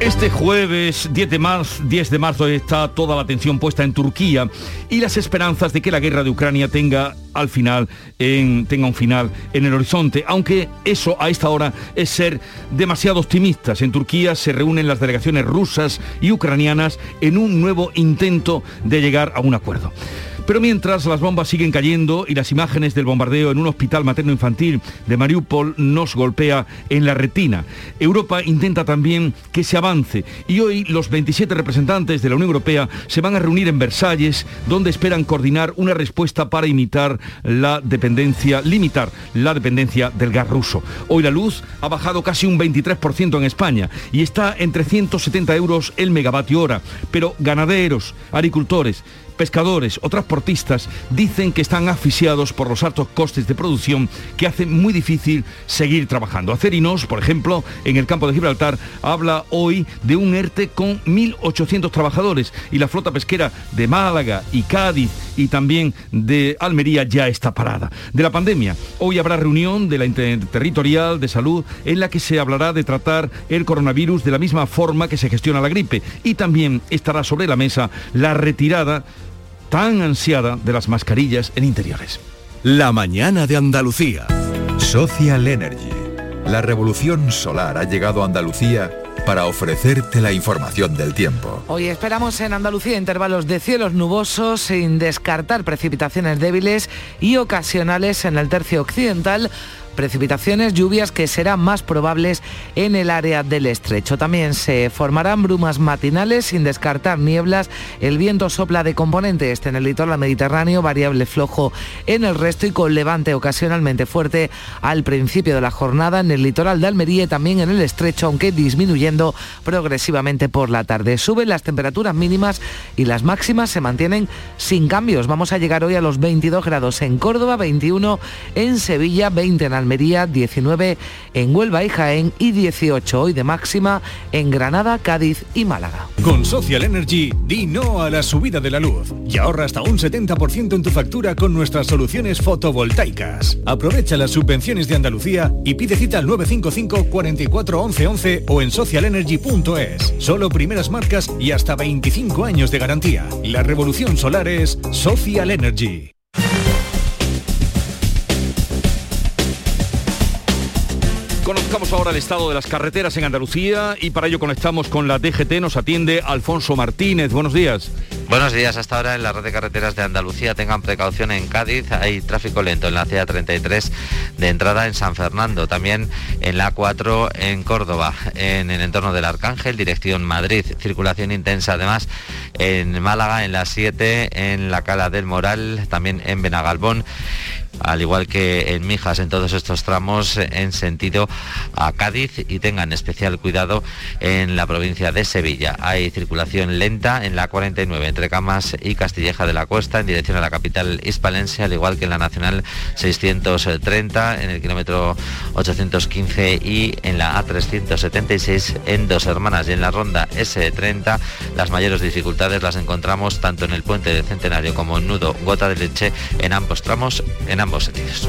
Este jueves 10 de, marzo, 10 de marzo está toda la atención puesta en Turquía y las esperanzas de que la guerra de Ucrania tenga al final en, tenga un final en el horizonte, aunque eso a esta hora es ser demasiado optimistas. En Turquía se reúnen las delegaciones rusas y ucranianas en un nuevo intento de llegar a un acuerdo. Pero mientras las bombas siguen cayendo y las imágenes del bombardeo en un hospital materno-infantil de Mariupol nos golpea en la retina, Europa intenta también que se avance y hoy los 27 representantes de la Unión Europea se van a reunir en Versalles donde esperan coordinar una respuesta para imitar la dependencia, limitar la dependencia del gas ruso. Hoy la luz ha bajado casi un 23% en España y está en 370 euros el megavatio hora, pero ganaderos, agricultores, pescadores o transportistas dicen que están asfixiados por los altos costes de producción que hacen muy difícil seguir trabajando. Acerinos, por ejemplo, en el campo de Gibraltar, habla hoy de un ERTE con 1.800 trabajadores y la flota pesquera de Málaga y Cádiz y también de Almería ya está parada. De la pandemia, hoy habrá reunión de la Interterritorial de Salud en la que se hablará de tratar el coronavirus de la misma forma que se gestiona la gripe y también estará sobre la mesa la retirada tan ansiada de las mascarillas en interiores. La mañana de Andalucía. Social Energy. La revolución solar ha llegado a Andalucía para ofrecerte la información del tiempo. Hoy esperamos en Andalucía intervalos de cielos nubosos sin descartar precipitaciones débiles y ocasionales en el tercio occidental precipitaciones, lluvias que serán más probables en el área del estrecho. También se formarán brumas matinales sin descartar nieblas. El viento sopla de componente este en el litoral mediterráneo, variable flojo en el resto y con levante ocasionalmente fuerte al principio de la jornada en el litoral de Almería y también en el estrecho, aunque disminuyendo progresivamente por la tarde. Suben las temperaturas mínimas y las máximas se mantienen sin cambios. Vamos a llegar hoy a los 22 grados en Córdoba, 21 en Sevilla, 20 en Almería Almería, 19 en Huelva y Jaén y 18 hoy de máxima en Granada, Cádiz y Málaga. Con Social Energy, di no a la subida de la luz y ahorra hasta un 70% en tu factura con nuestras soluciones fotovoltaicas. Aprovecha las subvenciones de Andalucía y pide cita al 955 44 11 11 o en socialenergy.es. Solo primeras marcas y hasta 25 años de garantía. La revolución solar es Social Energy. Conozcamos ahora el estado de las carreteras en Andalucía y para ello conectamos con la DGT. Nos atiende Alfonso Martínez. Buenos días. Buenos días. Hasta ahora en la red de carreteras de Andalucía tengan precaución en Cádiz. Hay tráfico lento en la CA33 de entrada en San Fernando. También en la A4 en Córdoba, en el entorno del Arcángel, dirección Madrid. Circulación intensa además en Málaga, en la 7, en la Cala del Moral, también en Benagalbón al igual que en Mijas, en todos estos tramos en sentido a Cádiz y tengan especial cuidado en la provincia de Sevilla. Hay circulación lenta en la 49 entre Camas y Castilleja de la Cuesta en dirección a la capital hispalense, al igual que en la Nacional 630 en el kilómetro 815 y en la A376 en Dos Hermanas y en la ronda S30 las mayores dificultades las encontramos tanto en el puente del Centenario como en Nudo Gota de Leche en ambos tramos en sentidos.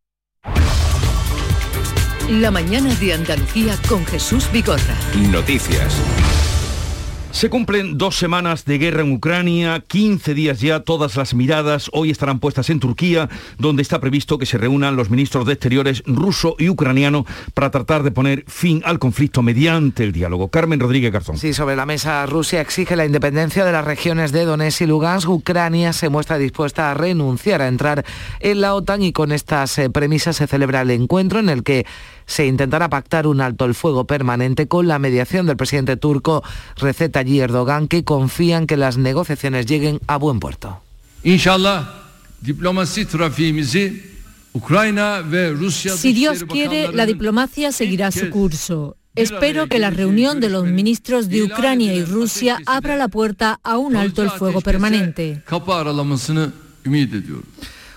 La mañana de Andalucía con Jesús Bigorra. Noticias. Se cumplen dos semanas de guerra en Ucrania, 15 días ya, todas las miradas hoy estarán puestas en Turquía, donde está previsto que se reúnan los ministros de Exteriores ruso y ucraniano para tratar de poner fin al conflicto mediante el diálogo. Carmen Rodríguez Garzón. Sí, sobre la mesa Rusia exige la independencia de las regiones de Donetsk y Lugansk. Ucrania se muestra dispuesta a renunciar a entrar en la OTAN y con estas eh, premisas se celebra el encuentro en el que se intentará pactar un alto el fuego permanente con la mediación del presidente turco Recep Tayyip Erdogan, que confía en que las negociaciones lleguen a buen puerto. Si Dios quiere, la diplomacia seguirá su curso. Espero que la reunión de los ministros de Ucrania y Rusia abra la puerta a un alto el fuego permanente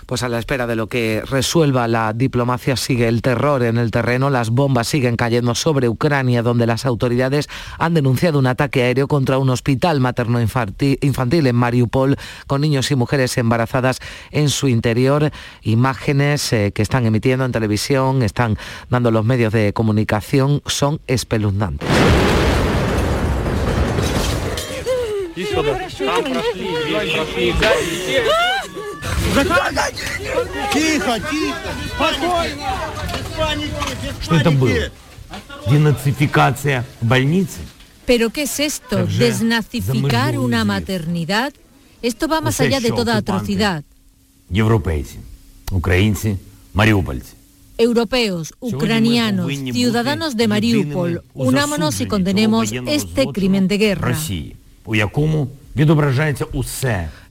pues a la espera de lo que resuelva la diplomacia sigue el terror en el terreno, las bombas siguen cayendo sobre Ucrania, donde las autoridades han denunciado un ataque aéreo contra un hospital materno infantil en Mariupol, con niños y mujeres embarazadas en su interior. Imágenes eh, que están emitiendo en televisión, están dando los medios de comunicación, son espeluznantes. Тихо, тихо, спокойно. Что это было? Денацификация больницы? ¿Pero qué es esto? ¿Desnazificar una maternidad? Esto va más allá de toda atrocidad. Европейцы, украинцы, мариупольцы. Europeos, ucranianos, ciudadanos de Mariupol, unámonos y condenemos este crimen de guerra.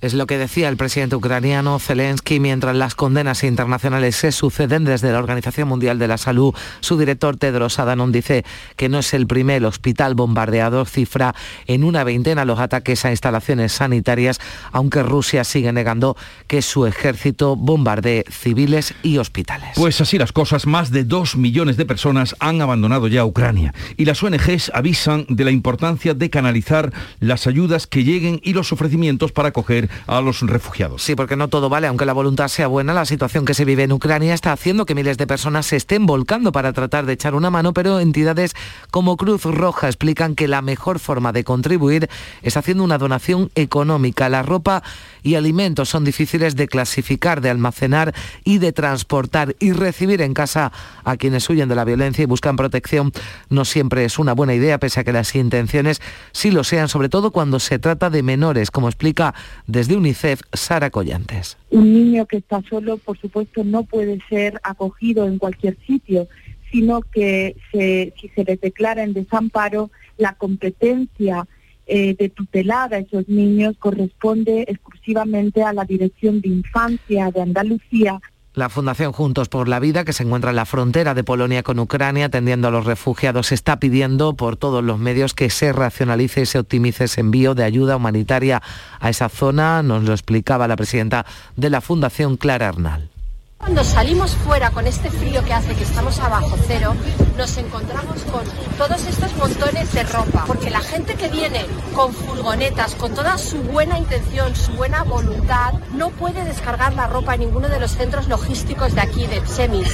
Es lo que decía el presidente ucraniano Zelensky mientras las condenas internacionales se suceden desde la Organización Mundial de la Salud. Su director Tedros Adhanom dice que no es el primer hospital bombardeado, cifra en una veintena los ataques a instalaciones sanitarias, aunque Rusia sigue negando que su ejército bombardee civiles y hospitales. Pues así las cosas, más de dos millones de personas han abandonado ya Ucrania y las ONGs avisan de la importancia de canalizar las ayudas que lleguen y los ofrecimientos para acoger a los refugiados. Sí, porque no todo vale, aunque la voluntad sea buena, la situación que se vive en Ucrania está haciendo que miles de personas se estén volcando para tratar de echar una mano, pero entidades como Cruz Roja explican que la mejor forma de contribuir es haciendo una donación económica. La ropa y alimentos son difíciles de clasificar, de almacenar y de transportar y recibir en casa a quienes huyen de la violencia y buscan protección no siempre es una buena idea, pese a que las intenciones sí lo sean, sobre todo cuando se trata de menores, como explica desde UNICEF Sara Collantes. Un niño que está solo, por supuesto, no puede ser acogido en cualquier sitio, sino que si se le declara en desamparo, la competencia eh, de tutelar a esos niños corresponde exclusivamente a la Dirección de Infancia de Andalucía la Fundación Juntos por la Vida, que se encuentra en la frontera de Polonia con Ucrania, atendiendo a los refugiados, está pidiendo por todos los medios que se racionalice y se optimice ese envío de ayuda humanitaria a esa zona. Nos lo explicaba la presidenta de la Fundación, Clara Arnal. Cuando salimos fuera con este frío que hace que estamos abajo cero, nos encontramos con todos estos montones de ropa, porque la gente que viene con furgonetas, con toda su buena intención, su buena voluntad, no puede descargar la ropa en ninguno de los centros logísticos de aquí, de Semis,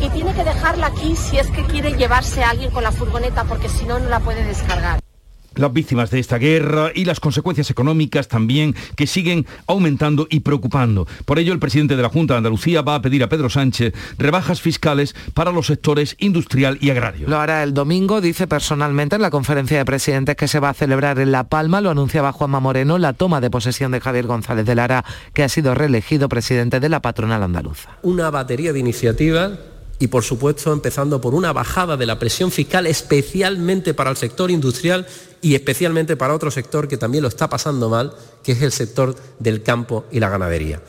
y tiene que dejarla aquí si es que quiere llevarse a alguien con la furgoneta, porque si no, no la puede descargar las víctimas de esta guerra y las consecuencias económicas también que siguen aumentando y preocupando. Por ello, el presidente de la Junta de Andalucía va a pedir a Pedro Sánchez rebajas fiscales para los sectores industrial y agrario. Lo hará el domingo, dice personalmente en la conferencia de presidentes que se va a celebrar en La Palma, lo anunciaba Juanma Moreno, la toma de posesión de Javier González de Lara, que ha sido reelegido presidente de la patronal andaluza. Una batería de iniciativas y por supuesto empezando por una bajada de la presión fiscal especialmente para el sector industrial y especialmente para otro sector que también lo está pasando mal, que es el sector del campo y la ganadería.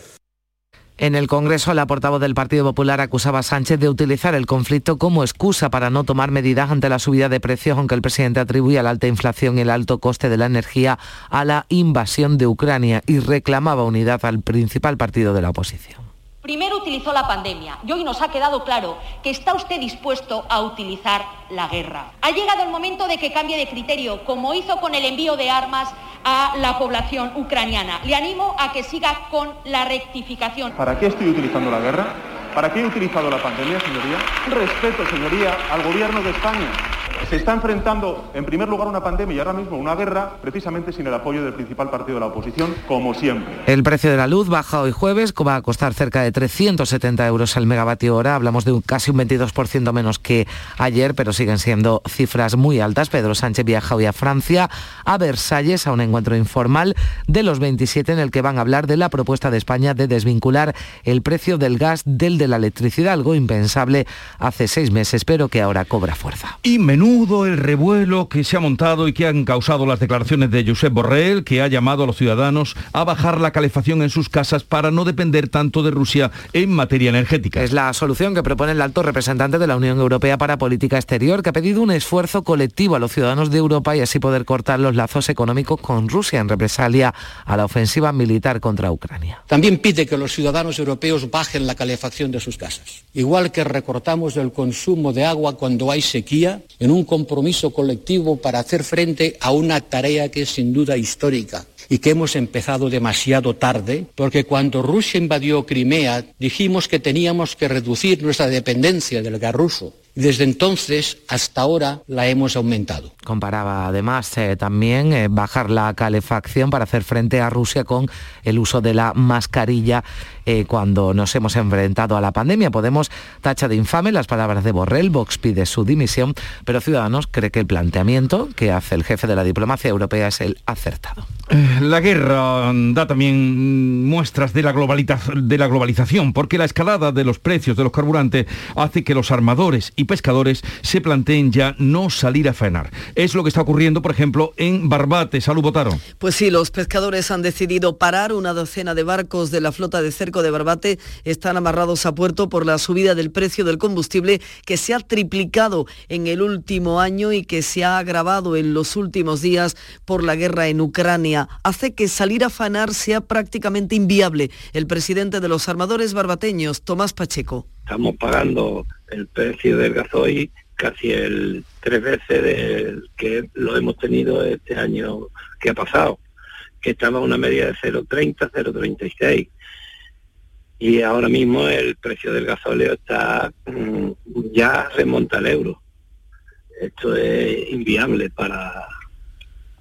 En el Congreso, la portavoz del Partido Popular acusaba a Sánchez de utilizar el conflicto como excusa para no tomar medidas ante la subida de precios, aunque el presidente atribuía la alta inflación y el alto coste de la energía a la invasión de Ucrania y reclamaba unidad al principal partido de la oposición. Primero utilizó la pandemia y hoy nos ha quedado claro que está usted dispuesto a utilizar la guerra. Ha llegado el momento de que cambie de criterio, como hizo con el envío de armas a la población ucraniana. Le animo a que siga con la rectificación. ¿Para qué estoy utilizando la guerra? ¿Para qué he utilizado la pandemia, señoría? Respeto, señoría, al gobierno de España Se está enfrentando, en primer lugar, una pandemia y ahora mismo una guerra, precisamente sin el apoyo del principal partido de la oposición, como siempre. El precio de la luz baja hoy jueves, va a costar cerca de 370 euros al megavatio hora. Hablamos de un, casi un 22% menos que ayer, pero siguen siendo cifras muy altas. Pedro Sánchez viaja hoy a Francia, a Versalles, a un encuentro informal de los 27 en el que van a hablar de la propuesta de España de desvincular el precio del gas del de la electricidad, algo impensable hace seis meses, pero que ahora cobra fuerza. Y menudo el revuelo que se ha montado y que han causado las declaraciones de Josep Borrell, que ha llamado a los ciudadanos a bajar la calefacción en sus casas para no depender tanto de Rusia en materia energética. Es la solución que propone el alto representante de la Unión Europea para Política Exterior, que ha pedido un esfuerzo colectivo a los ciudadanos de Europa y así poder cortar los lazos económicos con Rusia en represalia a la ofensiva militar contra Ucrania. También pide que los ciudadanos europeos bajen la calefacción de sus casas. Igual que recortamos el consumo de agua cuando hay sequía, en un compromiso colectivo para hacer frente a una tarea que es sin duda histórica y que hemos empezado demasiado tarde, porque cuando Rusia invadió Crimea dijimos que teníamos que reducir nuestra dependencia del gas ruso desde entonces hasta ahora la hemos aumentado. Comparaba además eh, también eh, bajar la calefacción para hacer frente a Rusia con el uso de la mascarilla eh, cuando nos hemos enfrentado a la pandemia. Podemos tacha de infame las palabras de Borrell, Vox pide su dimisión, pero Ciudadanos cree que el planteamiento que hace el jefe de la diplomacia europea es el acertado. La guerra da también muestras de la, de la globalización, porque la escalada de los precios de los carburantes hace que los armadores y pescadores se planteen ya no salir a faenar. Es lo que está ocurriendo, por ejemplo, en Barbate. Salud, Botaro. Pues sí, los pescadores han decidido parar. Una docena de barcos de la flota de cerco de Barbate están amarrados a puerto por la subida del precio del combustible que se ha triplicado en el último año y que se ha agravado en los últimos días por la guerra en Ucrania. Hace que salir a faenar sea prácticamente inviable. El presidente de los armadores barbateños, Tomás Pacheco. Estamos pagando el precio del gasoil casi el tres veces del que lo hemos tenido este año que ha pasado, que estaba una media de 0,30, 0,36. Y ahora mismo el precio del gasóleo está mm, ya remonta al euro. Esto es inviable para,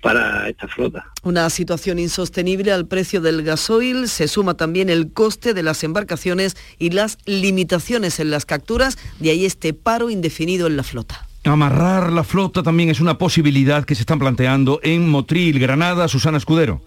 para esta flota. Una situación insostenible al precio del gasoil, se suma también el coste de las embarcaciones y las limitaciones en las capturas, de ahí este paro indefinido en la flota. Amarrar la flota también es una posibilidad que se están planteando en Motril, Granada, Susana Escudero.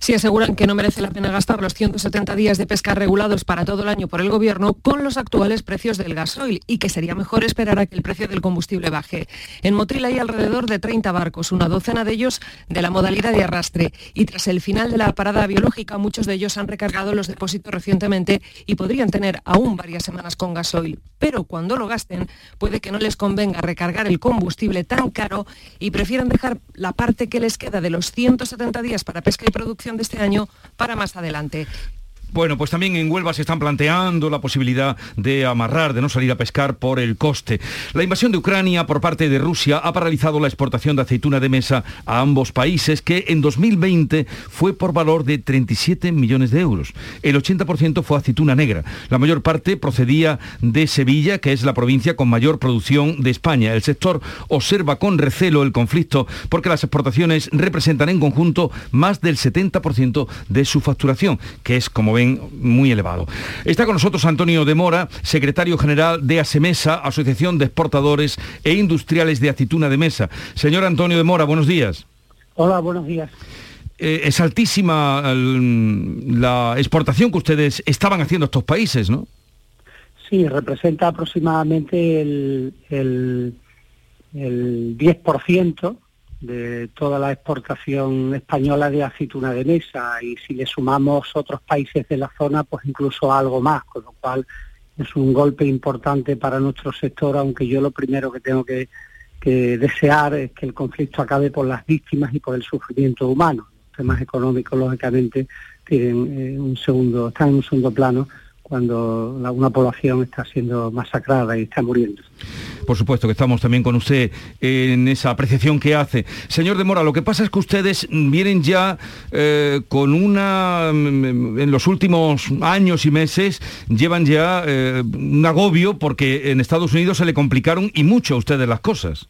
Si aseguran que no merece la pena gastar los 170 días de pesca regulados para todo el año por el Gobierno con los actuales precios del gasoil y que sería mejor esperar a que el precio del combustible baje. En Motril hay alrededor de 30 barcos, una docena de ellos de la modalidad de arrastre. Y tras el final de la parada biológica, muchos de ellos han recargado los depósitos recientemente y podrían tener aún varias semanas con gasoil. Pero cuando lo gasten, puede que no les convenga recargar el combustible tan caro y prefieran dejar la parte que les queda de los 170 días para pesca y producción de este año para más adelante. Bueno, pues también en Huelva se están planteando la posibilidad de amarrar, de no salir a pescar por el coste. La invasión de Ucrania por parte de Rusia ha paralizado la exportación de aceituna de mesa a ambos países, que en 2020 fue por valor de 37 millones de euros. El 80% fue aceituna negra. La mayor parte procedía de Sevilla, que es la provincia con mayor producción de España. El sector observa con recelo el conflicto porque las exportaciones representan en conjunto más del 70% de su facturación, que es, como muy elevado. Está con nosotros Antonio de Mora, secretario general de ASEMESA, Asociación de Exportadores e Industriales de Aceituna de Mesa. Señor Antonio de Mora, buenos días. Hola, buenos días. Eh, es altísima la exportación que ustedes estaban haciendo a estos países, ¿no? Sí, representa aproximadamente el, el, el 10% de toda la exportación española de aceituna de mesa y si le sumamos otros países de la zona, pues incluso algo más, con lo cual es un golpe importante para nuestro sector, aunque yo lo primero que tengo que, desear es que el conflicto acabe por las víctimas y por el sufrimiento humano. Los temas económicos, lógicamente, tienen eh, un segundo, están en un segundo plano, cuando una población está siendo masacrada y está muriendo. Por supuesto que estamos también con usted en esa apreciación que hace. Señor de Mora, lo que pasa es que ustedes vienen ya eh, con una, mm, en los últimos años y meses, llevan ya eh, un agobio porque en Estados Unidos se le complicaron y mucho a ustedes las cosas.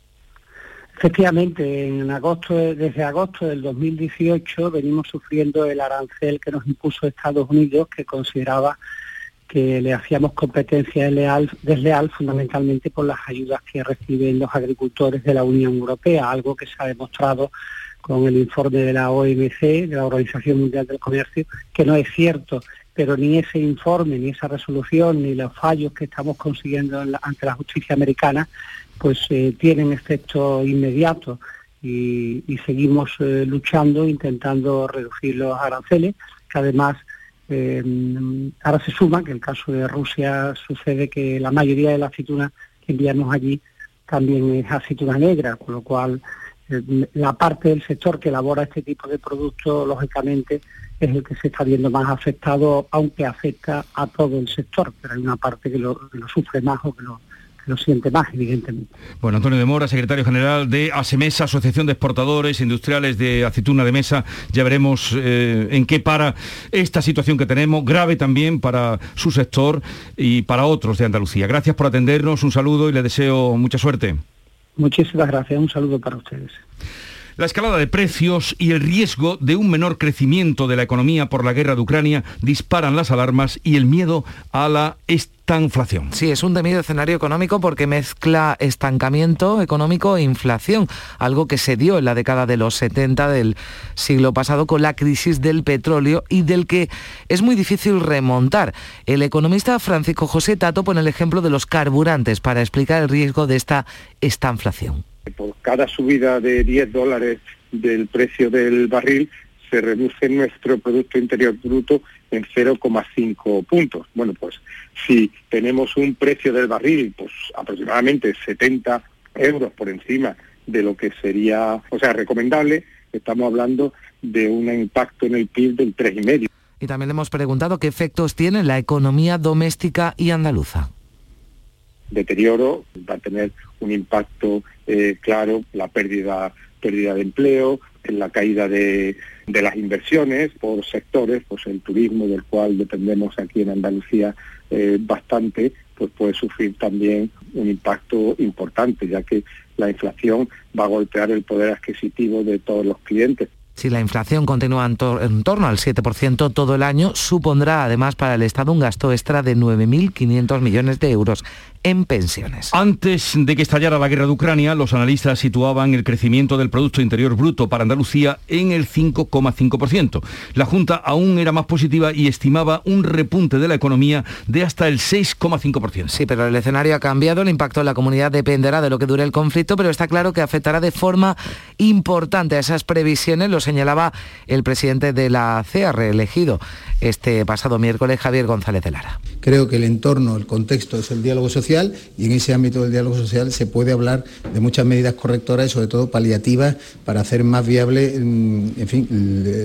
Efectivamente, en agosto, desde agosto del 2018 venimos sufriendo el arancel que nos impuso Estados Unidos, que consideraba que le hacíamos competencia desleal, fundamentalmente por las ayudas que reciben los agricultores de la Unión Europea, algo que se ha demostrado con el informe de la OMC, de la Organización Mundial del Comercio, que no es cierto, pero ni ese informe, ni esa resolución, ni los fallos que estamos consiguiendo ante la justicia americana pues eh, tienen efecto inmediato. Y, seguimos eh, luchando, intentando reducir los aranceles, que además eh, ahora se suma que el caso de Rusia sucede que la mayoría de la aceituna que enviamos allí también es aceituna negra, con lo cual la parte del sector que elabora este tipo de productos, lógicamente, es el que se está viendo más afectado, aunque afecta a todo el sector, pero hay una parte que lo, que lo sufre más o que lo, lo siente más, evidentemente. Bueno, Antonio de Mora, secretario general de ASEMESA, Asociación de Exportadores Industriales de Aceituna de Mesa. Ya veremos eh, en qué para esta situación que tenemos, grave también para su sector y para otros de Andalucía. Gracias por atendernos, un saludo y le deseo mucha suerte. Muchísimas gracias, un saludo para ustedes. La escalada de precios y el riesgo de un menor crecimiento de la economía por la guerra de Ucrania disparan las alarmas y el miedo a la estanflación. Sí, es un temido escenario económico porque mezcla estancamiento económico e inflación, algo que se dio en la década de los 70 del siglo pasado con la crisis del petróleo y del que es muy difícil remontar. El economista Francisco José Tato pone el ejemplo de los carburantes para explicar el riesgo de esta estanflación por cada subida de 10 dólares del precio del barril se reduce nuestro Producto Interior Bruto en 0,5 puntos. Bueno, pues si tenemos un precio del barril, pues aproximadamente 70 euros por encima de lo que sería, o sea, recomendable, estamos hablando de un impacto en el PIB del 3,5. Y también le hemos preguntado qué efectos tiene la economía doméstica y andaluza deterioro, va a tener un impacto eh, claro, la pérdida, pérdida de empleo, en la caída de, de, las inversiones por sectores, pues el turismo del cual dependemos aquí en Andalucía eh, bastante, pues puede sufrir también un impacto importante, ya que la inflación va a golpear el poder adquisitivo de todos los clientes. Si la inflación continúa en, torno al 7% todo el año, supondrá además para el Estado un gasto extra de 9.500 millones de euros en pensiones. Antes de que estallara la guerra de Ucrania, los analistas situaban el crecimiento del Producto Interior Bruto para Andalucía en el 5,5%. La Junta aún era más positiva y estimaba un repunte de la economía de hasta el 6,5%. Sí, pero el escenario ha cambiado, el impacto en la comunidad dependerá de lo que dure el conflicto, pero está claro que afectará de forma importante a esas previsiones. Los señalaba el presidente de la CEA reelegido este pasado miércoles, Javier González de Lara. Creo que el entorno, el contexto es el diálogo social y en ese ámbito del diálogo social se puede hablar de muchas medidas correctoras y sobre todo paliativas para hacer más viable, mm, en fin,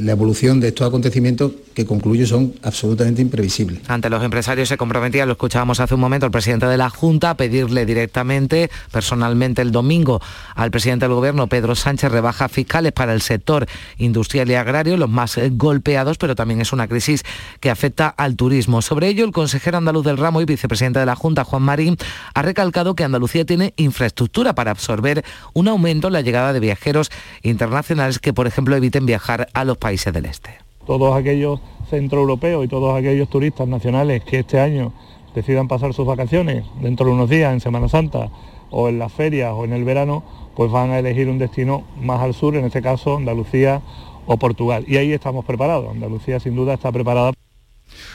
la evolución de estos acontecimientos que concluyo son absolutamente imprevisibles. Ante los empresarios se comprometía, lo escuchábamos hace un momento, el presidente de la Junta a pedirle directamente, personalmente el domingo, al presidente del Gobierno, Pedro Sánchez, rebajas fiscales para el sector industrial y agrario, los más eh, golpeados, pero también es una crisis que afecta al turismo. Sobre ello, el consejero andaluz del ramo y vicepresidente de la Junta, Juan Marín, ha recalcado que Andalucía tiene infraestructura para absorber un aumento en la llegada de viajeros internacionales que, por ejemplo, eviten viajar a los países del este. Todos aquellos centroeuropeos y todos aquellos turistas nacionales que este año decidan pasar sus vacaciones dentro de unos días en Semana Santa o en las ferias o en el verano, pues van a elegir un destino más al sur, en este caso Andalucía o Portugal. Y ahí estamos preparados. Andalucía sin duda está preparada.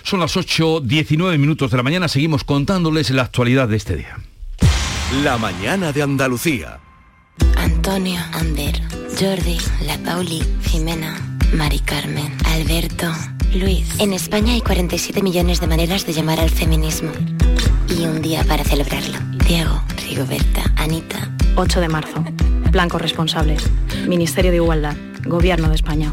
Son las 8.19 minutos de la mañana. Seguimos contándoles la actualidad de este día. La mañana de Andalucía. Antonio, Ander, Jordi, La Pauli, Jimena, Mari Carmen, Alberto, Luis. En España hay 47 millones de maneras de llamar al feminismo. Y un día para celebrarlo. Diego, Rigoberta, Anita. 8 de marzo. Blancos responsables. Ministerio de Igualdad. Gobierno de España.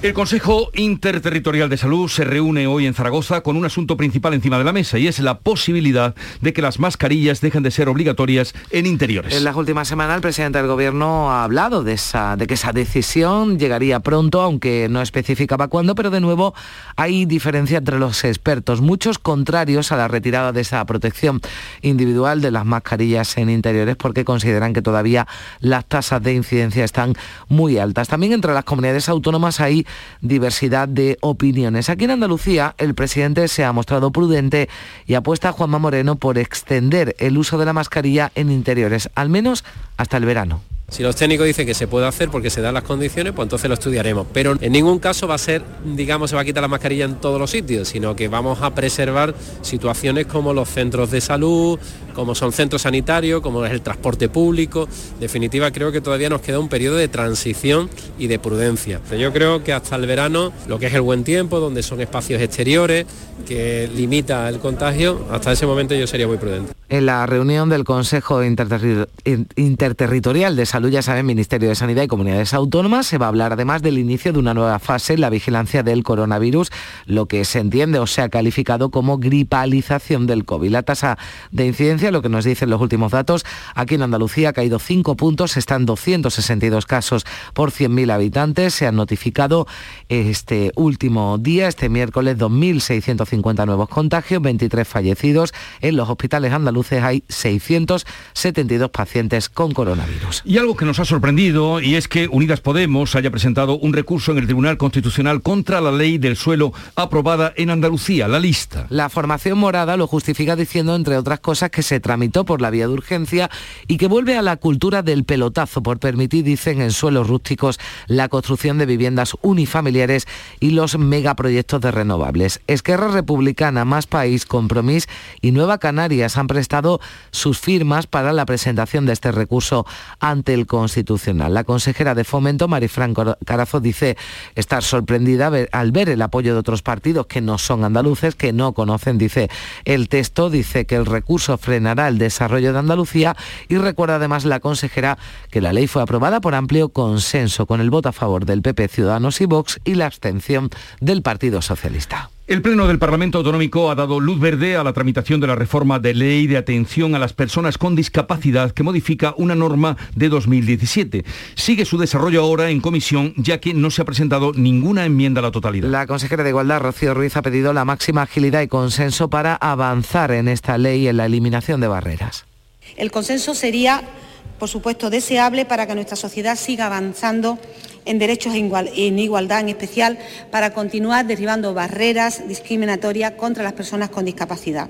El Consejo Interterritorial de Salud se reúne hoy en Zaragoza con un asunto principal encima de la mesa y es la posibilidad de que las mascarillas dejen de ser obligatorias en interiores. En las últimas semanas el presidente del Gobierno ha hablado de, esa, de que esa decisión llegaría pronto, aunque no especificaba cuándo, pero de nuevo hay diferencia entre los expertos, muchos contrarios a la retirada de esa protección individual de las mascarillas en interiores porque consideran que todavía las tasas de incidencia están muy altas. También entre las comunidades autónomas hay diversidad de opiniones. Aquí en Andalucía el presidente se ha mostrado prudente y apuesta a Juanma Moreno por extender el uso de la mascarilla en interiores, al menos hasta el verano. Si los técnicos dicen que se puede hacer porque se dan las condiciones, pues entonces lo estudiaremos. Pero en ningún caso va a ser, digamos, se va a quitar la mascarilla en todos los sitios, sino que vamos a preservar situaciones como los centros de salud, como son centros sanitarios, como es el transporte público. En definitiva, creo que todavía nos queda un periodo de transición y de prudencia. Yo creo que hasta el verano, lo que es el buen tiempo, donde son espacios exteriores, que limita el contagio, hasta ese momento yo sería muy prudente. En la reunión del Consejo Interterritorial de Salud, ya saben, Ministerio de Sanidad y Comunidades Autónomas, se va a hablar además del inicio de una nueva fase en la vigilancia del coronavirus, lo que se entiende o se ha calificado como gripalización del COVID. La tasa de incidencia, lo que nos dicen los últimos datos, aquí en Andalucía ha caído 5 puntos, están 262 casos por 100.000 habitantes, se han notificado este último día, este miércoles, 2.650 nuevos contagios, 23 fallecidos en los hospitales andaluces hay 672 pacientes con coronavirus. Y algo que nos ha sorprendido y es que Unidas Podemos haya presentado un recurso en el Tribunal Constitucional contra la ley del suelo aprobada en Andalucía, la lista. La formación morada lo justifica diciendo, entre otras cosas, que se tramitó por la vía de urgencia y que vuelve a la cultura del pelotazo por permitir, dicen, en suelos rústicos la construcción de viviendas unifamiliares y los megaproyectos de renovables. Esquerra Republicana, Más País, Compromís y Nueva Canarias han presentado estado sus firmas para la presentación de este recurso ante el Constitucional. La consejera de Fomento, Marifran Carazo, dice estar sorprendida al ver el apoyo de otros partidos que no son andaluces, que no conocen, dice el texto, dice que el recurso frenará el desarrollo de Andalucía y recuerda además la consejera que la ley fue aprobada por amplio consenso con el voto a favor del PP Ciudadanos y Vox y la abstención del Partido Socialista. El Pleno del Parlamento Autonómico ha dado luz verde a la tramitación de la reforma de ley de atención a las personas con discapacidad que modifica una norma de 2017. Sigue su desarrollo ahora en comisión ya que no se ha presentado ninguna enmienda a la totalidad. La consejera de Igualdad, Rocío Ruiz, ha pedido la máxima agilidad y consenso para avanzar en esta ley y en la eliminación de barreras. El consenso sería, por supuesto, deseable para que nuestra sociedad siga avanzando en derechos en igualdad, en especial para continuar derribando barreras discriminatorias contra las personas con discapacidad.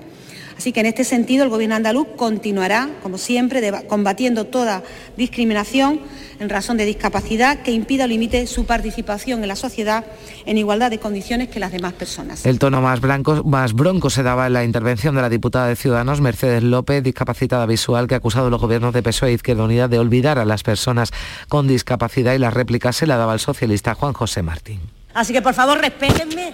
Así que en este sentido el Gobierno andaluz continuará, como siempre, combatiendo toda discriminación en razón de discapacidad que impida o limite su participación en la sociedad en igualdad de condiciones que las demás personas. El tono más, blanco, más bronco se daba en la intervención de la diputada de Ciudadanos, Mercedes López, discapacitada visual, que ha acusado a los gobiernos de PSOE e Izquierda Unida de olvidar a las personas con discapacidad y la réplica se la daba al socialista Juan José Martín. Así que por favor respétenme,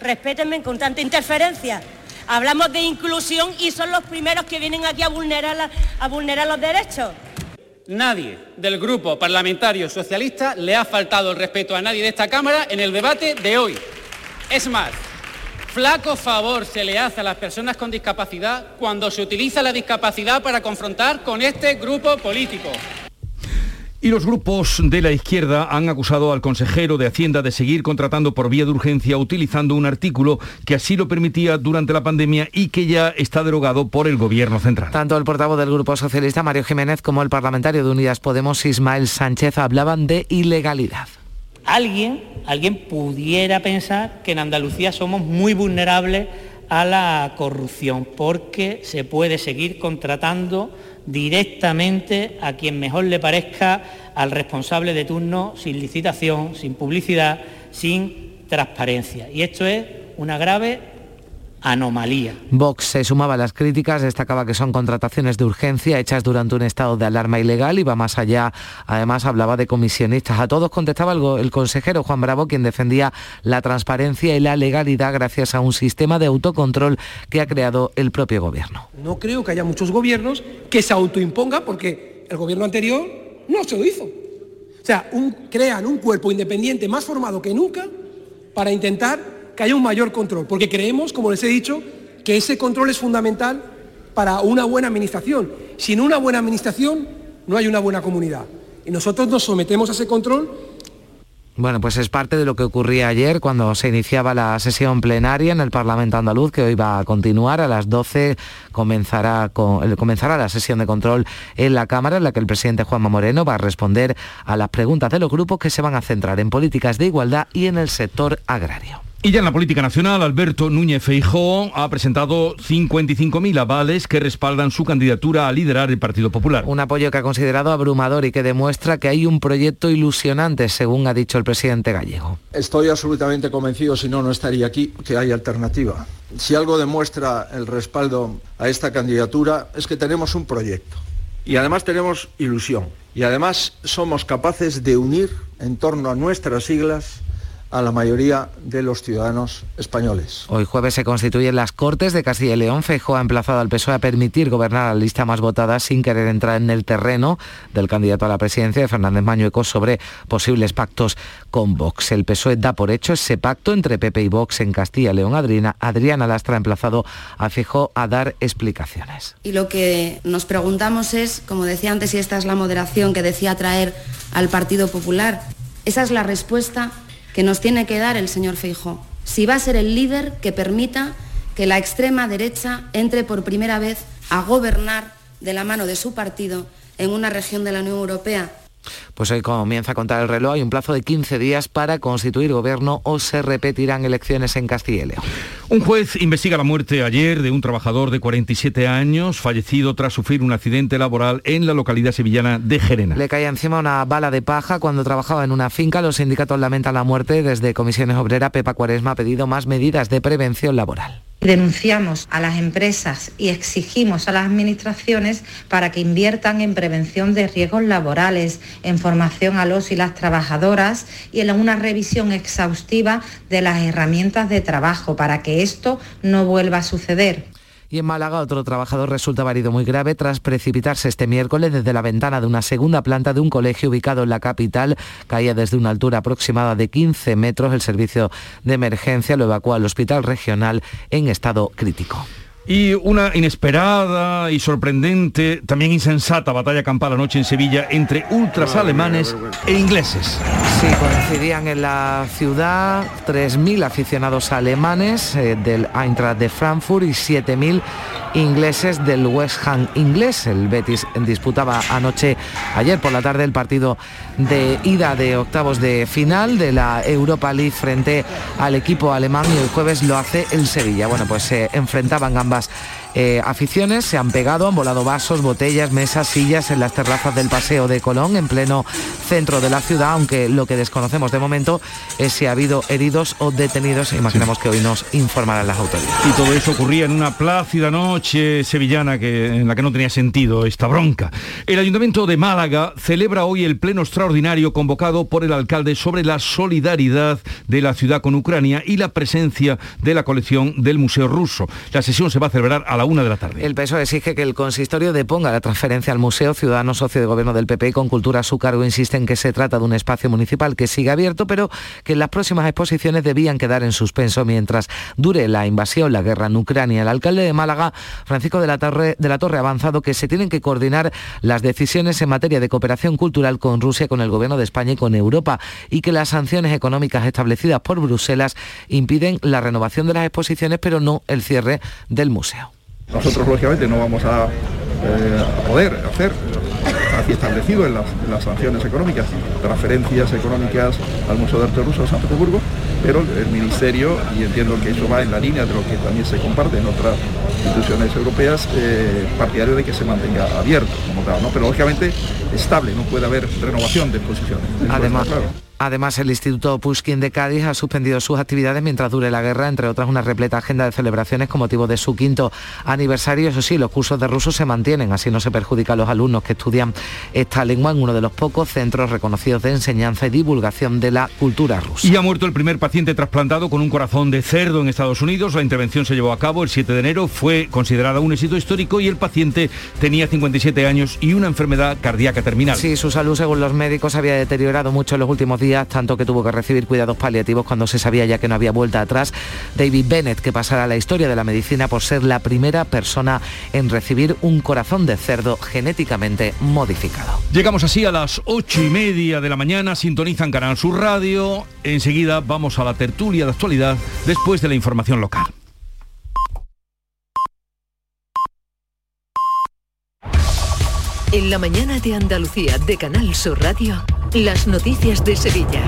respétenme con tanta interferencia Hablamos de inclusión y son los primeros que vienen aquí a vulnerar, a vulnerar los derechos. Nadie del grupo parlamentario socialista le ha faltado el respeto a nadie de esta Cámara en el debate de hoy. Es más, flaco favor se le hace a las personas con discapacidad cuando se utiliza la discapacidad para confrontar con este grupo político. Y los grupos de la izquierda han acusado al consejero de Hacienda de seguir contratando por vía de urgencia utilizando un artículo que así lo permitía durante la pandemia y que ya está derogado por el gobierno central. Tanto el portavoz del Grupo Socialista, Mario Jiménez, como el parlamentario de Unidas Podemos, Ismael Sánchez, hablaban de ilegalidad. Alguien, alguien pudiera pensar que en Andalucía somos muy vulnerables a la corrupción porque se puede seguir contratando directamente a quien mejor le parezca al responsable de turno sin licitación, sin publicidad, sin transparencia. Y esto es una grave anomalía. Vox se sumaba a las críticas, destacaba que son contrataciones de urgencia hechas durante un estado de alarma ilegal y va más allá. Además hablaba de comisionistas. A todos contestaba el, el consejero Juan Bravo, quien defendía la transparencia y la legalidad gracias a un sistema de autocontrol que ha creado el propio gobierno. No creo que haya muchos gobiernos que se autoimpongan porque el gobierno anterior no se lo hizo. O sea, crean un cuerpo independiente más formado que nunca para intentar que haya un mayor control, porque creemos, como les he dicho, que ese control es fundamental para una buena administración. Sin una buena administración no hay una buena comunidad. Y nosotros nos sometemos a ese control bueno, pues es parte de lo que ocurría ayer cuando se iniciaba la sesión plenaria en el Parlamento andaluz, que hoy va a continuar. A las 12 comenzará, comenzará la sesión de control en la Cámara, en la que el presidente Juanma Moreno va a responder a las preguntas de los grupos que se van a centrar en políticas de igualdad y en el sector agrario. Y ya en la política nacional, Alberto Núñez Feijóo ha presentado 55.000 avales que respaldan su candidatura a liderar el Partido Popular. Un apoyo que ha considerado abrumador y que demuestra que hay un proyecto ilusionante, según ha dicho el presidente gallego. Estoy absolutamente convencido, si no, no estaría aquí, que hay alternativa. Si algo demuestra el respaldo a esta candidatura es que tenemos un proyecto. Y además tenemos ilusión. Y además somos capaces de unir en torno a nuestras siglas a la mayoría de los ciudadanos españoles. Hoy jueves se constituyen las Cortes de Castilla y León. Fejo ha emplazado al PSOE a permitir gobernar la lista más votada sin querer entrar en el terreno del candidato a la presidencia de Fernández Mañueco sobre posibles pactos con Vox. El PSOE da por hecho ese pacto entre PP y Vox en Castilla y León. Adriana, Adriana Lastra ha emplazado a Fejo a dar explicaciones. Y lo que nos preguntamos es, como decía antes, si esta es la moderación que decía traer al Partido Popular. Esa es la respuesta que nos tiene que dar el señor Feijó. Si va a ser el líder que permita que la extrema derecha entre por primera vez a gobernar de la mano de su partido en una región de la Unión Europea pues hoy comienza a contar el reloj. Hay un plazo de 15 días para constituir gobierno o se repetirán elecciones en Castilla y León. Un juez investiga la muerte ayer de un trabajador de 47 años fallecido tras sufrir un accidente laboral en la localidad sevillana de Gerena. Le caía encima una bala de paja cuando trabajaba en una finca. Los sindicatos lamentan la muerte. Desde Comisiones Obreras, Pepa Cuaresma ha pedido más medidas de prevención laboral. Denunciamos a las empresas y exigimos a las administraciones para que inviertan en prevención de riesgos laborales, en formación a los y las trabajadoras y en una revisión exhaustiva de las herramientas de trabajo para que esto no vuelva a suceder. Y en Málaga otro trabajador resulta herido muy grave tras precipitarse este miércoles desde la ventana de una segunda planta de un colegio ubicado en la capital. Caía desde una altura aproximada de 15 metros. El servicio de emergencia lo evacuó al hospital regional en estado crítico. Y una inesperada y sorprendente, también insensata batalla campal anoche en Sevilla entre ultras alemanes e ingleses. Sí, coincidían en la ciudad 3.000 aficionados alemanes eh, del Eintracht de Frankfurt y 7.000 ingleses del West Ham inglés. El Betis disputaba anoche, ayer por la tarde, el partido de ida de octavos de final de la Europa League frente al equipo alemán y el jueves lo hace el Sevilla. Bueno, pues se enfrentaban ambas más eh, aficiones se han pegado, han volado vasos, botellas, mesas, sillas en las terrazas del Paseo de Colón, en pleno centro de la ciudad, aunque lo que desconocemos de momento es si ha habido heridos o detenidos. Imaginemos que hoy nos informarán las autoridades. Y todo eso ocurría en una plácida noche sevillana que, en la que no tenía sentido esta bronca. El Ayuntamiento de Málaga celebra hoy el pleno extraordinario convocado por el alcalde sobre la solidaridad de la ciudad con Ucrania y la presencia de la colección del Museo Ruso. La sesión se va a celebrar a la una de la tarde. El PSOE exige que el consistorio deponga la transferencia al museo. Ciudadano socio de gobierno del PP con Cultura a su cargo insiste en que se trata de un espacio municipal que sigue abierto, pero que las próximas exposiciones debían quedar en suspenso mientras dure la invasión, la guerra en Ucrania. El alcalde de Málaga, Francisco la de la Torre ha avanzado que se tienen que coordinar las decisiones en materia de cooperación cultural con Rusia, con el gobierno de España y con Europa, y que las sanciones económicas establecidas por Bruselas impiden la renovación de las exposiciones, pero no el cierre del museo. Nosotros, lógicamente, no vamos a, eh, poder hacer así establecido en las, sanciones económicas, transferencias económicas al Museo de Arte Ruso de San Petersburgo, pero el Ministerio, y entiendo que eso va en la línea de lo que también se comparte en otras instituciones europeas, eh, partidario de que se mantenga abierto como tal, ¿no? pero lógicamente estable, no puede haber renovación de exposiciones. Además, Además, el Instituto Pushkin de Cádiz ha suspendido sus actividades mientras dure la guerra, entre otras una repleta agenda de celebraciones con motivo de su quinto aniversario. Eso sí, los cursos de ruso se mantienen, así no se perjudica a los alumnos que estudian esta lengua en uno de los pocos centros reconocidos de enseñanza y divulgación de la cultura rusa. Y ha muerto el primer paciente trasplantado con un corazón de cerdo en Estados Unidos. La intervención se llevó a cabo el 7 de enero, fue considerada un éxito histórico y el paciente tenía 57 años y una enfermedad cardíaca terminal. Sí, su salud, según los médicos, había deteriorado mucho en los últimos días, tanto que tuvo que recibir cuidados paliativos cuando se sabía ya que no había vuelta atrás. David Bennett, que pasará a la historia de la medicina por ser la primera persona en recibir un corazón de cerdo genéticamente modificado. Llegamos así a las ocho y media de la mañana, sintonizan Canal Sur Radio. Enseguida vamos a la tertulia de actualidad después de la información local. En la mañana de Andalucía de Canal Sur Radio, las noticias de Sevilla.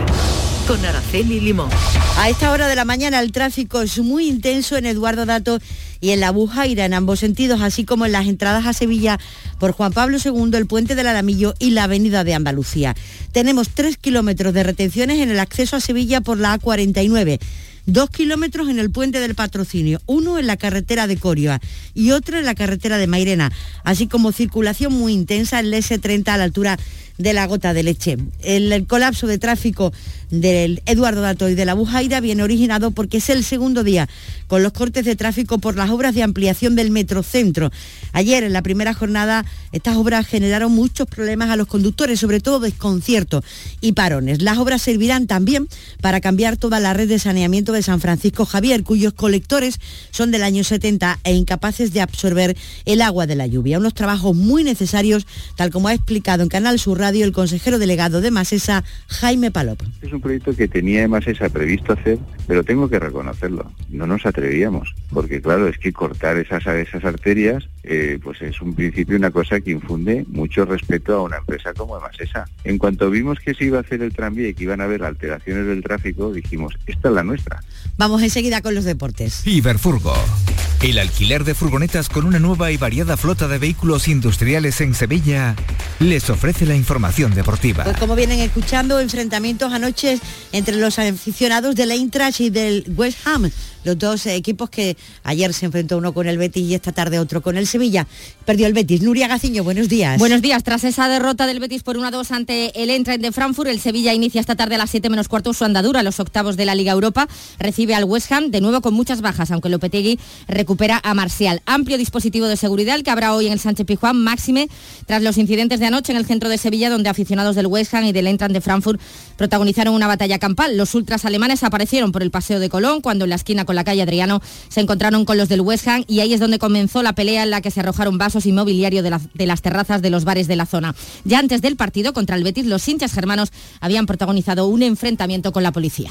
Con Araceli Limón. A esta hora de la mañana el tráfico es muy intenso en Eduardo Dato y en la Bujaira en ambos sentidos, así como en las entradas a Sevilla por Juan Pablo II, el puente del Aramillo y la avenida de Andalucía. Tenemos tres kilómetros de retenciones en el acceso a Sevilla por la A49 dos kilómetros en el puente del patrocinio, uno en la carretera de Coria y otro en la carretera de Mairena, así como circulación muy intensa en el S30 a la altura de la gota de leche. El, colapso de tráfico del Eduardo Dato y de la Bujaira viene originado porque es el segundo día con los cortes de tráfico por las obras de ampliación del metrocentro. Ayer, en la primera jornada, estas obras generaron muchos problemas a los conductores, sobre todo desconciertos y parones. Las obras servirán también para cambiar toda la red de saneamiento de San Francisco Javier, cuyos colectores son del año 70 e incapaces de absorber el agua de la lluvia. Unos trabajos muy necesarios, tal como ha explicado en Canal Sur Radio el consejero delegado de Masesa, Jaime Palop. Un proyecto que tenía Masesa previsto hacer, pero tengo que reconocerlo. No nos atrevíamos, porque claro, es que cortar esas, esas arterias, eh, pues es un principio una cosa que infunde mucho respeto a una empresa como Masesa. En cuanto vimos que se iba a hacer el tranvía y que iban a haber alteraciones del tráfico, dijimos, esta es la nuestra. Vamos enseguida con los deportes. Iberfurgo. El alquiler de furgonetas con una nueva y variada flota de vehículos industriales en Sevilla les ofrece la información deportiva. Pues como vienen escuchando, enfrentamientos anoche entre los aficionados del Eintracht y del West Ham los dos equipos que ayer se enfrentó uno con el Betis y esta tarde otro con el Sevilla. Perdió el Betis. Nuria Gaciño, buenos días. Buenos días. Tras esa derrota del Betis por 1-2 ante el Eintracht de Frankfurt, el Sevilla inicia esta tarde a las 7 menos cuarto su andadura los octavos de la Liga Europa. Recibe al West Ham, de nuevo con muchas bajas, aunque Lopetegui recupera a Marcial. Amplio dispositivo de seguridad que habrá hoy en el Sánchez Pijuán, máxime tras los incidentes de anoche en el centro de Sevilla, donde aficionados del West Ham y del Eintracht de Frankfurt protagonizaron una batalla campal. Los ultras alemanes aparecieron por el Paseo de Colón cuando en la esquina con la calle Adriano se encontraron con los del West Ham y ahí es donde comenzó la pelea en la que se arrojaron vasos y mobiliario de, de las terrazas de los bares de la zona. Ya antes del partido contra el Betis, los hinchas germanos habían protagonizado un enfrentamiento con la policía.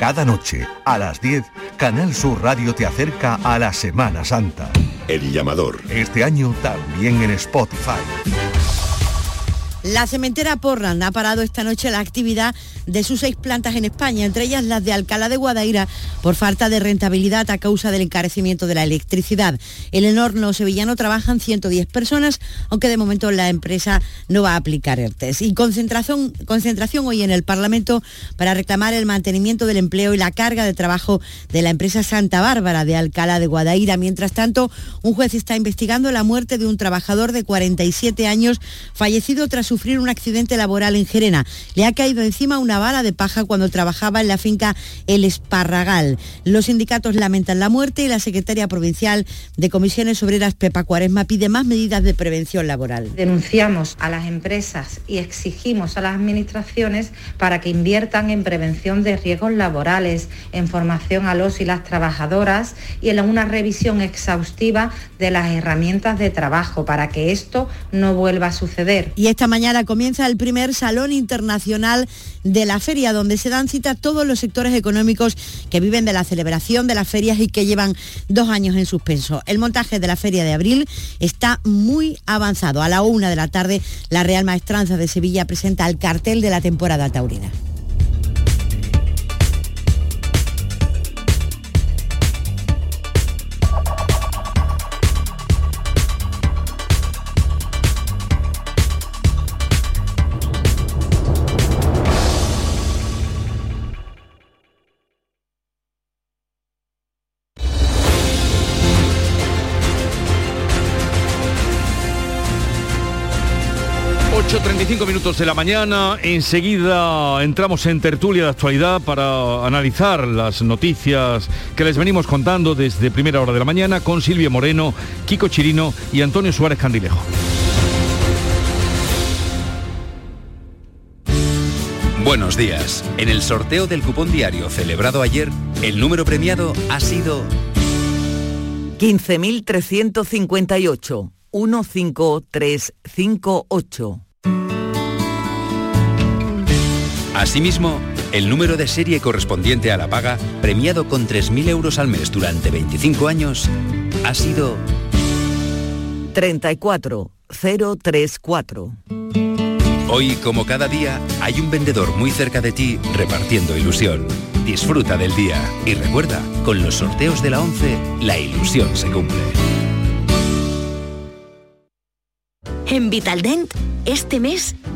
Cada noche, a las 10, Canal Sur Radio te acerca a la Semana Santa. El llamador. Este año también en Spotify. La cementera Porran ha parado esta noche la actividad de sus seis plantas en España, entre ellas las de Alcalá de Guadaira, por falta de rentabilidad a causa del encarecimiento de la electricidad. En el horno sevillano trabajan 110 personas, aunque de momento la empresa no va a aplicar ERTES. Y concentración, concentración hoy en el Parlamento para reclamar el mantenimiento del empleo y la carga de trabajo de la empresa Santa Bárbara de Alcalá de Guadaira. Mientras tanto, un juez está investigando la muerte de un trabajador de 47 años fallecido tras sufrir un accidente laboral en Gerena. Le ha caído encima una bala de paja cuando trabajaba en la finca El Esparragal. Los sindicatos lamentan la muerte y la secretaria provincial de Comisiones Obreras, Pepa Cuaresma, pide más medidas de prevención laboral. Denunciamos a las empresas y exigimos a las administraciones para que inviertan en prevención de riesgos laborales, en formación a los y las trabajadoras y en una revisión exhaustiva de las herramientas de trabajo para que esto no vuelva a suceder. Y esta mañana comienza el primer Salón Internacional de la Feria, donde se dan cita todos los sectores económicos que viven de la celebración de las ferias y que llevan dos años en suspenso. El montaje de la Feria de Abril está muy avanzado. A la una de la tarde, la Real Maestranza de Sevilla presenta el cartel de la temporada taurina. 8.35 minutos de la mañana, enseguida entramos en tertulia de actualidad para analizar las noticias que les venimos contando desde primera hora de la mañana con Silvia Moreno, Kiko Chirino y Antonio Suárez Candilejo. Buenos días. En el sorteo del cupón diario celebrado ayer, el número premiado ha sido 15.358. 15358. Asimismo, el número de serie correspondiente a la paga, premiado con 3.000 euros al mes durante 25 años, ha sido 34034. Hoy, como cada día, hay un vendedor muy cerca de ti repartiendo ilusión. Disfruta del día y recuerda, con los sorteos de la 11, la ilusión se cumple. En Vitaldent, este mes,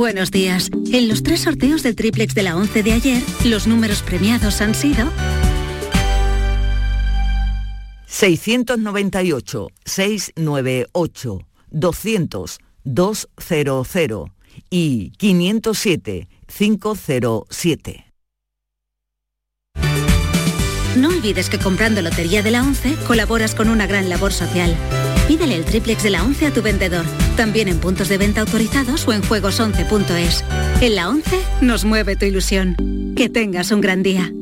Buenos días. En los tres sorteos del triplex de la 11 de ayer, los números premiados han sido 698, 698, 200, 200 y 507, 507. No olvides que comprando Lotería de la 11 colaboras con una gran labor social. Pídele el triplex de la 11 a tu vendedor, también en puntos de venta autorizados o en juegos11.es. En la 11 nos mueve tu ilusión. Que tengas un gran día.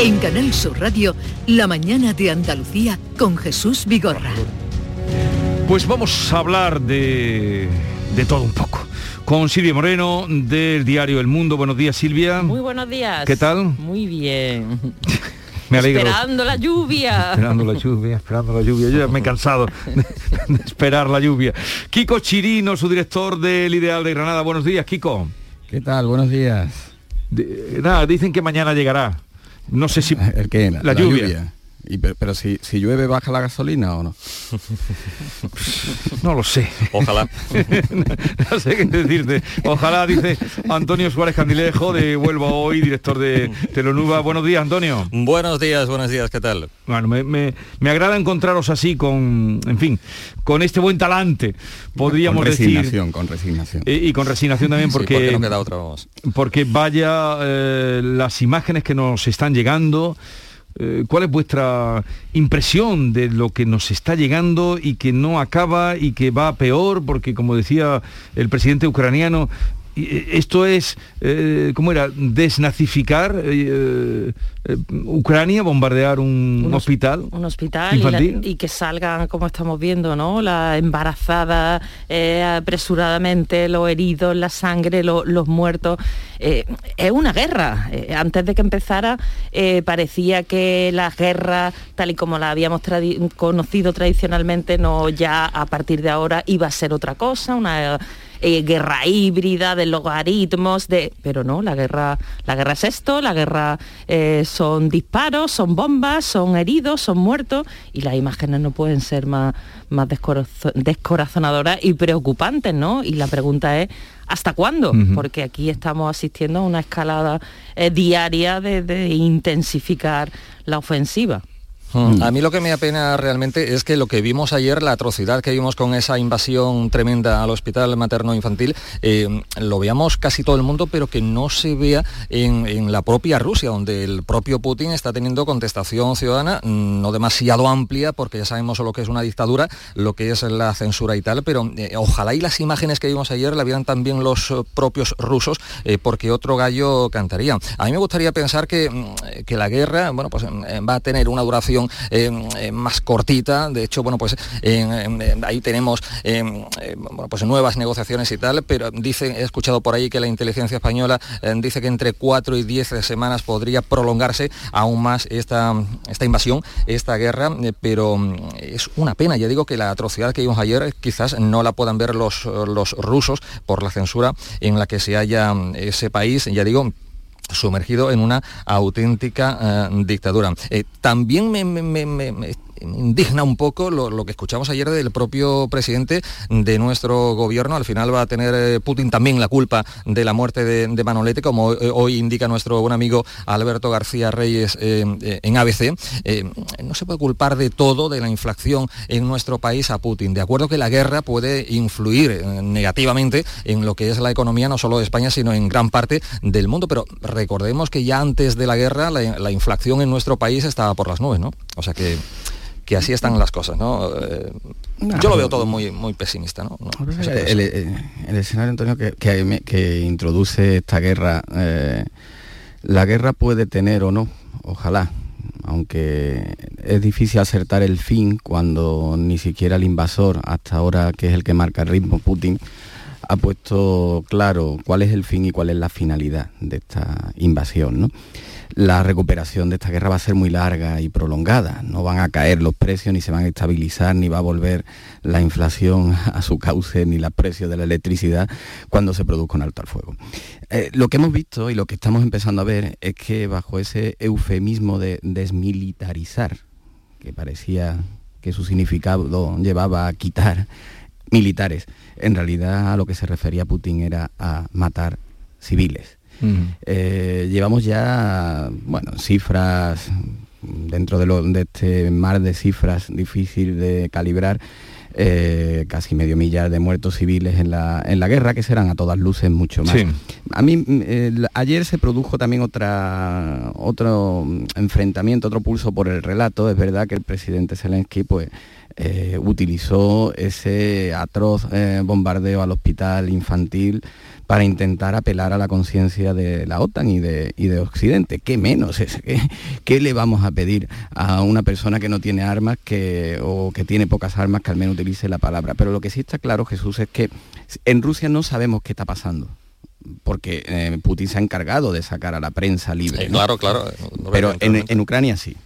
En Canal Sur Radio, La mañana de Andalucía con Jesús Vigorra. Pues vamos a hablar de, de todo un poco. Con Silvia Moreno del diario El Mundo. Buenos días, Silvia. Muy buenos días. ¿Qué tal? Muy bien. Me alegro. Esperando la lluvia. Esperando la lluvia, esperando la lluvia. Yo ya me he cansado de, de esperar la lluvia. Kiko Chirino, su director del Ideal de Granada. Buenos días, Kiko. ¿Qué tal? Buenos días. De- nada, dicen que mañana llegará. No sé si... ¿El qué? La, lluvia. Y, pero pero si, si llueve, ¿baja la gasolina o no? No lo sé. Ojalá. no sé qué decirte. Ojalá, dice Antonio Suárez Candilejo de Vuelvo Hoy, director de Telonuba. Buenos días, Antonio. Buenos días, buenos días, ¿qué tal? Bueno, me, me- me agrada encontraros así con, en fin, con este buen talante, podríamos con decir. resignación, con resignación. Eh, y con resignación también Sí, porque, porque no queda otra, vamos. porque vaya eh, las imágenes que nos están llegando. Eh, ¿Cuál es vuestra impresión de lo que nos está llegando y que no acaba y que va peor? Porque como decía el presidente ucraniano, esto es, eh, ¿cómo era? Desnazificar eh, eh, Ucrania, bombardear un, Un hos- hospital. un hospital y, la- y que salgan, como estamos viendo, ¿no? La embarazada eh, apresuradamente, los heridos, la sangre, lo- los muertos. Eh, es una guerra. Eh, antes de que empezara, eh, parecía que la guerra, tal y como la habíamos conocido tradicionalmente, no ya a partir de ahora iba a ser otra cosa, una eh, guerra híbrida de logaritmos, de. Pero no, la guerra, la guerra es esto, la guerra eh, son disparos, son bombas, son heridos, son muertos, y las imágenes no pueden ser más, más descorazo- descorazonadoras y preocupantes, ¿no? Y la pregunta es. ¿Hasta cuándo? Porque aquí estamos asistiendo a una escalada eh, diaria de, de intensificar la ofensiva. Mm. A mí lo que me apena realmente es que lo que vimos ayer, la atrocidad que vimos con esa invasión tremenda al hospital materno-infantil, eh, lo veamos casi todo el mundo, pero que no se vea en, la propia Rusia, donde el propio Putin está teniendo contestación ciudadana, mm, no demasiado amplia, porque ya sabemos lo que es una dictadura, lo que es la censura y tal, pero eh, ojalá y las imágenes que vimos ayer la vieran también los eh, propios rusos, porque otro gallo cantaría. A mí me gustaría pensar que, mm, que la guerra, bueno, pues va a tener una duración eh, eh, más cortita. De hecho, bueno, pues ahí tenemos eh, pues nuevas negociaciones y tal, pero dice, he escuchado por ahí que la inteligencia española dice que entre cuatro y diez semanas podría prolongarse aún más esta, esta invasión, esta guerra, pero mm, es una pena. Ya digo que la atrocidad que vimos ayer quizás no la puedan ver los, los rusos por la censura en la que se halla mm, ese país, ya digo, sumergido en una auténtica eh, dictadura. Eh, también me, indigna un poco lo, que escuchamos ayer del propio presidente de nuestro gobierno. Al final va a tener eh, Putin también la culpa de la muerte de, Manolete, como eh, hoy indica nuestro buen amigo Alberto García Reyes eh, en ABC. No se puede culpar de todo, de la inflación en nuestro país a Putin. De acuerdo que la guerra puede influir negativamente en lo que es la economía no solo de España, sino en gran parte del mundo. Pero recordemos que ya antes de la guerra la, la inflación en nuestro país estaba por las nubes, ¿no? O sea que, que así están las cosas, ¿no? Eh, yo lo veo todo muy, muy pesimista, ¿no? El, el- el escenario, Antonio, que, que introduce esta guerra, eh, la guerra puede tener o no, ojalá, aunque es difícil acertar el fin cuando ni siquiera el invasor, hasta ahora que es el que marca el ritmo, Putin, ha puesto claro cuál es el fin y cuál es la finalidad de esta invasión. ¿no? La recuperación de esta guerra va a ser muy larga y prolongada. No van a caer los precios, ni se van a estabilizar, ni va a volver la inflación a su cauce, ni los precios de la electricidad cuando se produzca un alto al fuego. Eh, lo que hemos visto y lo que estamos empezando a ver es que bajo ese eufemismo de desmilitarizar, que parecía que su significado llevaba a quitar militares, en realidad a lo que se refería Putin era a matar civiles. Eh, llevamos ya, bueno, cifras dentro de, lo- de este mar de cifras difícil de calibrar, eh, casi medio millar de muertos civiles en la, en la guerra, que serán a todas luces mucho más. Sí. A mí mm, ayer se produjo también otra, otro mm, enfrentamiento, otro pulso por el relato. Es verdad que el presidente Zelensky pues, eh, utilizó ese atroz eh, bombardeo al hospital infantil para intentar apelar a la conciencia de la OTAN y de, y de Occidente. ¿Qué menos? Es? ¿Qué, qué le vamos a pedir a una persona que no tiene armas que, o que tiene pocas armas que al menos utilice la palabra? Pero lo que sí está claro, Jesús, es que en Rusia no sabemos qué está pasando porque eh, Putin se ha encargado de sacar a la prensa libre. Claro, claro, no Pero en, en Ucrania sí.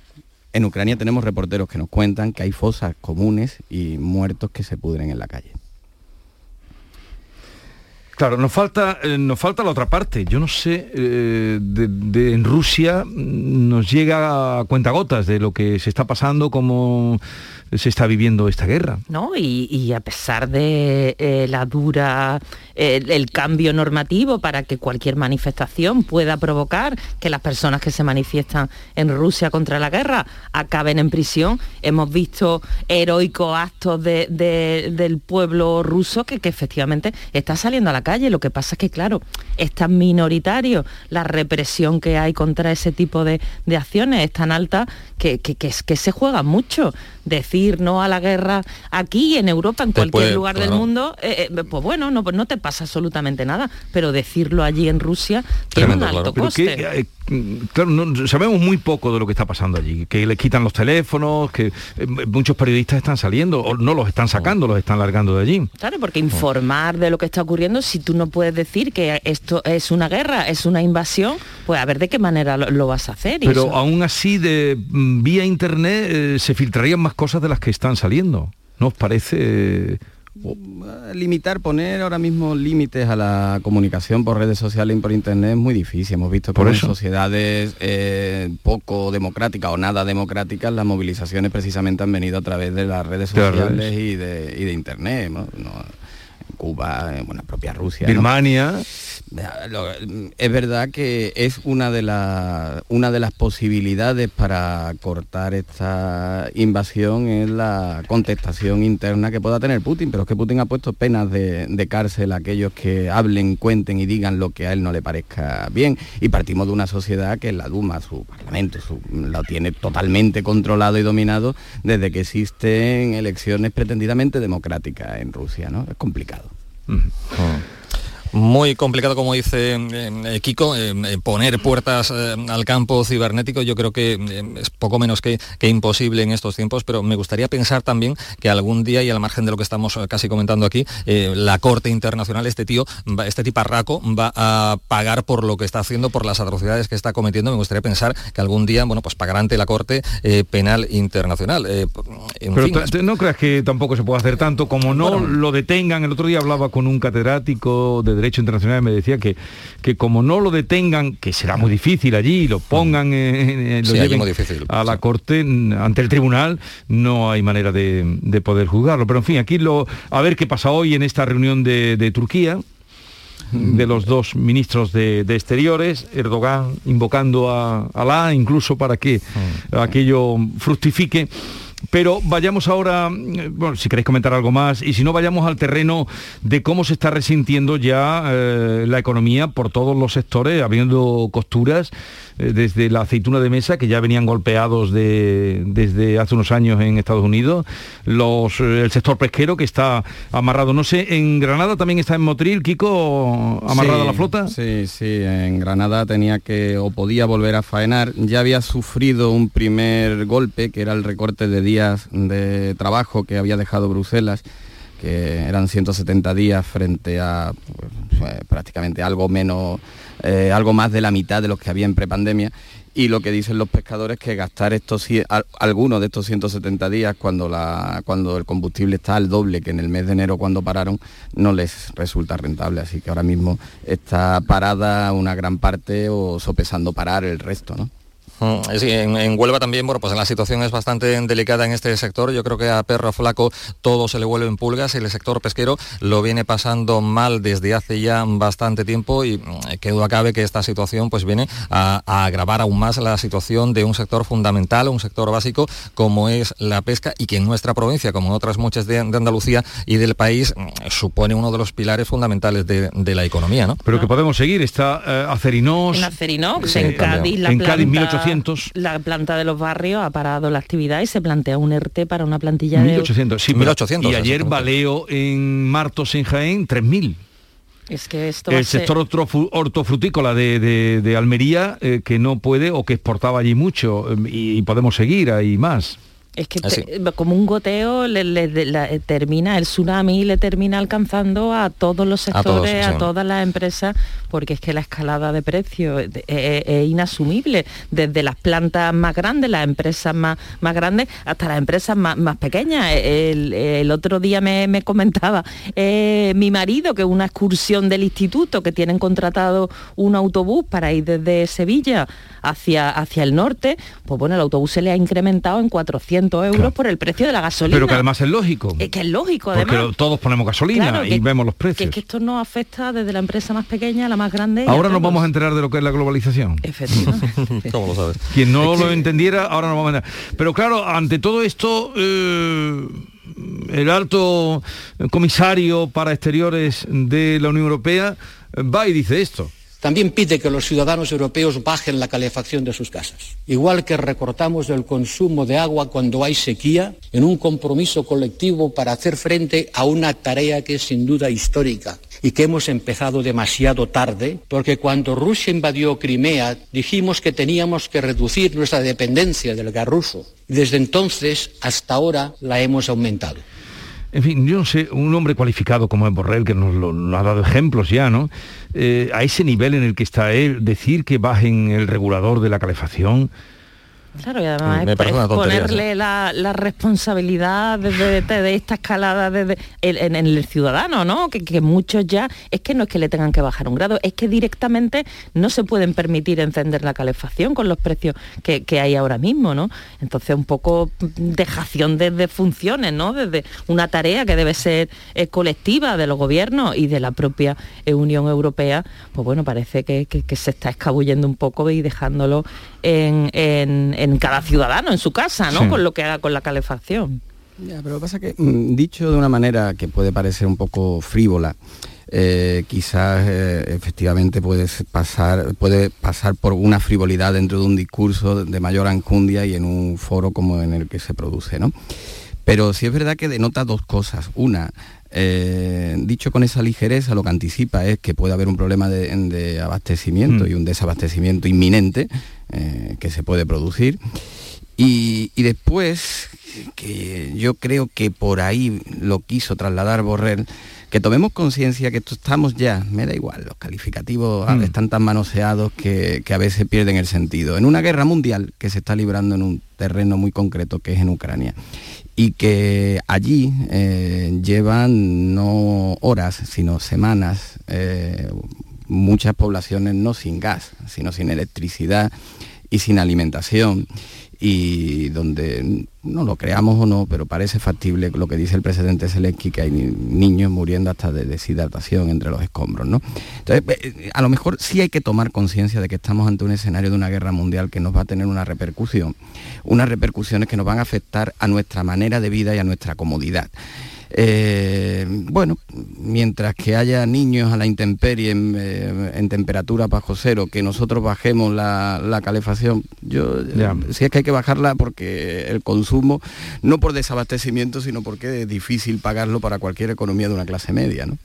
En Ucrania tenemos reporteros que nos cuentan que hay fosas comunes y muertos que se pudren en la calle. Claro, nos falta, eh, nos falta la otra parte. Yo no sé, eh, de, en Rusia mm, nos llega a cuentagotas de lo que se está pasando, cómo se está viviendo esta guerra. ¿no? Y, a pesar de eh, la dura, el cambio normativo para que cualquier manifestación pueda provocar que las personas que se manifiestan en Rusia contra la guerra acaben en prisión, hemos visto heroicos actos de- del pueblo ruso que, que efectivamente está saliendo a la calle. Lo que pasa es que, claro, es tan minoritario la represión que hay contra ese tipo de, acciones, es tan alta que, que- que se juega mucho decir no a la guerra aquí en Europa, en cualquier puede- lugar del mundo, eh, eh, pues bueno, no, pues no te pasa absolutamente nada, pero decirlo allí en Rusia tiene un alto coste. que, eh, mm, claro, no- sabemos muy poco de lo que está pasando allí, que le quitan los teléfonos, que eh, muchos periodistas están saliendo, o no los están sacando, los están largando de allí. Claro, porque informar de lo que está ocurriendo, si tú no puedes decir que esto es una guerra, es una invasión, pues a ver de qué manera lo, lo vas a hacer. y Pero eso- aún así, de mm, vía internet eh, se filtrarían más cosas de las que están saliendo. ¿No os parece? eh, Limitar, poner ahora mismo límites a la comunicación por redes sociales y por internet es muy difícil. Hemos visto que Por en eso. sociedades eh, poco democráticas o nada democráticas las movilizaciones precisamente han venido a través de las redes sociales y de, y de internet. ¿no? No, en Cuba, en bueno, propia Rusia. Birmania. Lo- Es verdad que es una de, las una de las posibilidades para cortar esta invasión es la contestación interna que pueda tener Putin, pero es que Putin ha puesto penas de, de cárcel a aquellos que hablen, cuenten y digan lo que a él no le parezca bien. Y partimos de una sociedad que la Duma, su parlamento, su- lo tiene totalmente controlado y dominado desde que existen elecciones pretendidamente democráticas en Rusia. ¿no? Es complicado. 嗯嗯。Muy complicado, como dice eh, Kiko, eh, eh, poner puertas eh, al campo cibernético. Yo creo que eh, es poco menos que, que imposible en estos tiempos, pero me gustaría pensar también que algún día, y al margen de lo que estamos casi comentando aquí, la Corte Internacional, este tío, este tiparraco, va a pagar por lo que está haciendo, por las atrocidades que está cometiendo. Me gustaría pensar que algún día, bueno, pues pagará ante la Corte Penal Internacional. En Pero fin, no creas que tampoco se puede hacer tanto como no lo detengan. El otro día hablaba con un catedrático de Derecho Internacional y me decía que, que como no lo detengan, que será muy difícil allí, lo pongan, lo Sí, lleven difícil, a la corte, ante el tribunal, no hay manera de, de poder juzgarlo. Pero en fin, aquí lo, a ver qué pasa hoy en esta reunión de, de Turquía de los dos ministros de, de Exteriores, Erdogan invocando a Alá incluso para que aquello fructifique. Pero vayamos ahora, eh, bueno, si queréis comentar algo más, y si no, vayamos al terreno de cómo se está resintiendo ya eh, la economía por todos los sectores, habiendo costuras, eh, desde la aceituna de mesa, que ya venían golpeados de- desde hace unos años en Estados Unidos, los, eh, el sector pesquero que está amarrado. No sé, en Granada también está en Motril, Kiko, amarrada Sí, la flota. Sí, sí, en Granada tenía que o podía volver a faenar. Ya había sufrido un primer golpe, que era el recorte de días de trabajo que había dejado Bruselas, que eran 170 días frente a pues, eh, prácticamente algo menos, eh, algo más de la mitad de los que había en prepandemia. Y lo que dicen los pescadores que gastar estos algunos de estos 170 días cuando, la, cuando el combustible está al doble que en el mes de enero cuando pararon no les resulta rentable. Así que ahora mismo está parada una gran parte o sopesando parar el resto. ¿no? Mm, Sí, en, en Huelva también, bueno, pues la situación es bastante delicada en este sector. Yo creo que a perro flaco todo se le vuelve en pulgas. El sector pesquero lo viene pasando mal desde hace ya bastante tiempo y mm, que duda cabe que esta situación pues viene a, a agravar aún más la situación de un sector fundamental, un sector básico como es la pesca y que en nuestra provincia, como en otras muchas de, de Andalucía y del país, mm, supone uno de los pilares fundamentales de, de la economía, ¿no? Pero que podemos seguir, está eh, Acerinos. En Acerinox, Sí, en también. Cádiz, la En planta, Cádiz, 1800. La planta de los barrios ha parado la actividad y se plantea un ERTE para una plantilla de... 1800, sí, pero- Y ayer Baleo en Martos, en Jaén, 3.000. Es que esto El ser- sector hortofrutícola de, de- de Almería, eh, que no puede o que exportaba allí mucho, eh, y, y podemos seguir, hay más. Es que te- como un goteo le, eh, termina, el tsunami le termina alcanzando a todos los A todos, sectores, a, todas las empresas, porque es que la escalada de precios es, es- es inasumible, desde las plantas más grandes, las empresas más, más grandes, hasta las empresas más, más pequeñas. El, el otro día me, me comentaba eh, mi marido que una excursión del instituto, que tienen contratado un autobús para ir desde Sevilla hacia, hacia el norte, pues bueno, el autobús se le ha incrementado en 400 euros por el precio de la gasolina. Pero que además es lógico. Es que es lógico, Porque además. lo- todos ponemos gasolina Claro, y que- vemos los Que precios. es que esto nos afecta desde la empresa más pequeña a la más grande. Ahora nos vamos a enterar de lo que es la globalización. Efectivamente. ¿Cómo lo sabes? Quien no lo entendiera, ahora nos vamos a enterar. Pero claro, ante todo esto, eh, el alto comisario para exteriores de la Unión Europea va y dice esto. También pide que los ciudadanos europeos bajen la calefacción de sus casas. Igual que recortamos el consumo de agua cuando hay sequía, en un compromiso colectivo para hacer frente a una tarea que es sin duda histórica y que hemos empezado demasiado tarde, porque cuando Rusia invadió Crimea dijimos que teníamos que reducir nuestra dependencia del gas ruso. Desde entonces hasta ahora la hemos aumentado. En fin, yo no sé, un hombre cualificado como es Borrell, que nos, ha dado ejemplos ya, ¿no? Eh, a ese nivel en el que está él, decir que bajen el regulador de la calefacción, Claro, y además Me es, parece es una tontería, ponerle la, la responsabilidad de, de- de- de esta escalada desde el- en, en el ciudadano, ¿no? Que, que muchos ya, es que no es que le tengan que bajar un grado, es que directamente no se pueden permitir encender la calefacción con los precios que, que hay ahora mismo, ¿no? Entonces un poco dejación de, de funciones, ¿no? Desde una tarea que debe ser eh, colectiva de los gobiernos y de la propia eh, Unión Europea, pues bueno, parece que se está escabullendo un poco y dejándolo en, en- en cada ciudadano, en su casa, ¿no? Sí. Con lo que haga con la calefacción. Ya, pero pasa que, mm, dicho de una manera que puede parecer un poco frívola, eh, quizás eh, efectivamente puede pasar, puede pasar por una frivolidad dentro de un discurso de mayor anjundia y en un foro como en el que se produce, ¿no? Pero sí es verdad que denota dos cosas. Una, eh, dicho con esa ligereza, lo que anticipa es que puede haber un problema de, de abastecimiento Mm. y un desabastecimiento inminente eh, que se puede producir. Y, y después, que yo creo que por ahí lo quiso trasladar Borrell, que tomemos conciencia que estamos ya, me da igual, los calificativos Mm. están tan manoseados que, que a veces pierden el sentido. En una guerra mundial que se está librando en un terreno muy concreto que es en Ucrania y que allí eh, llevan no horas, sino semanas, eh, muchas poblaciones no sin gas, sino sin electricidad y sin alimentación y donde no lo creamos o no, pero parece factible lo que dice el presidente Zelensky, que hay ni- niños muriendo hasta de deshidratación entre los escombros, ¿no? Entonces, eh, a lo mejor sí hay que tomar conciencia de que estamos ante un escenario de una guerra mundial que nos va a tener una repercusión, unas repercusiones que nos van a afectar a nuestra manera de vida y a nuestra comodidad. Eh, bueno, mientras que haya niños a la intemperie en, eh, en temperatura bajo cero, que nosotros bajemos la, la calefacción, yo sí es que hay que bajarla porque el consumo, no por desabastecimiento, sino porque es difícil pagarlo para cualquier economía de una clase media, ¿no?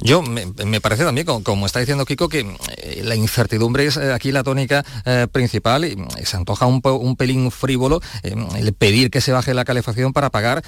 Yo me, me parece también, como, como está diciendo Kiko, que eh, la incertidumbre es eh, aquí la tónica eh, principal y se antoja un, un pelín frívolo el pedir que se baje la calefacción para pagar,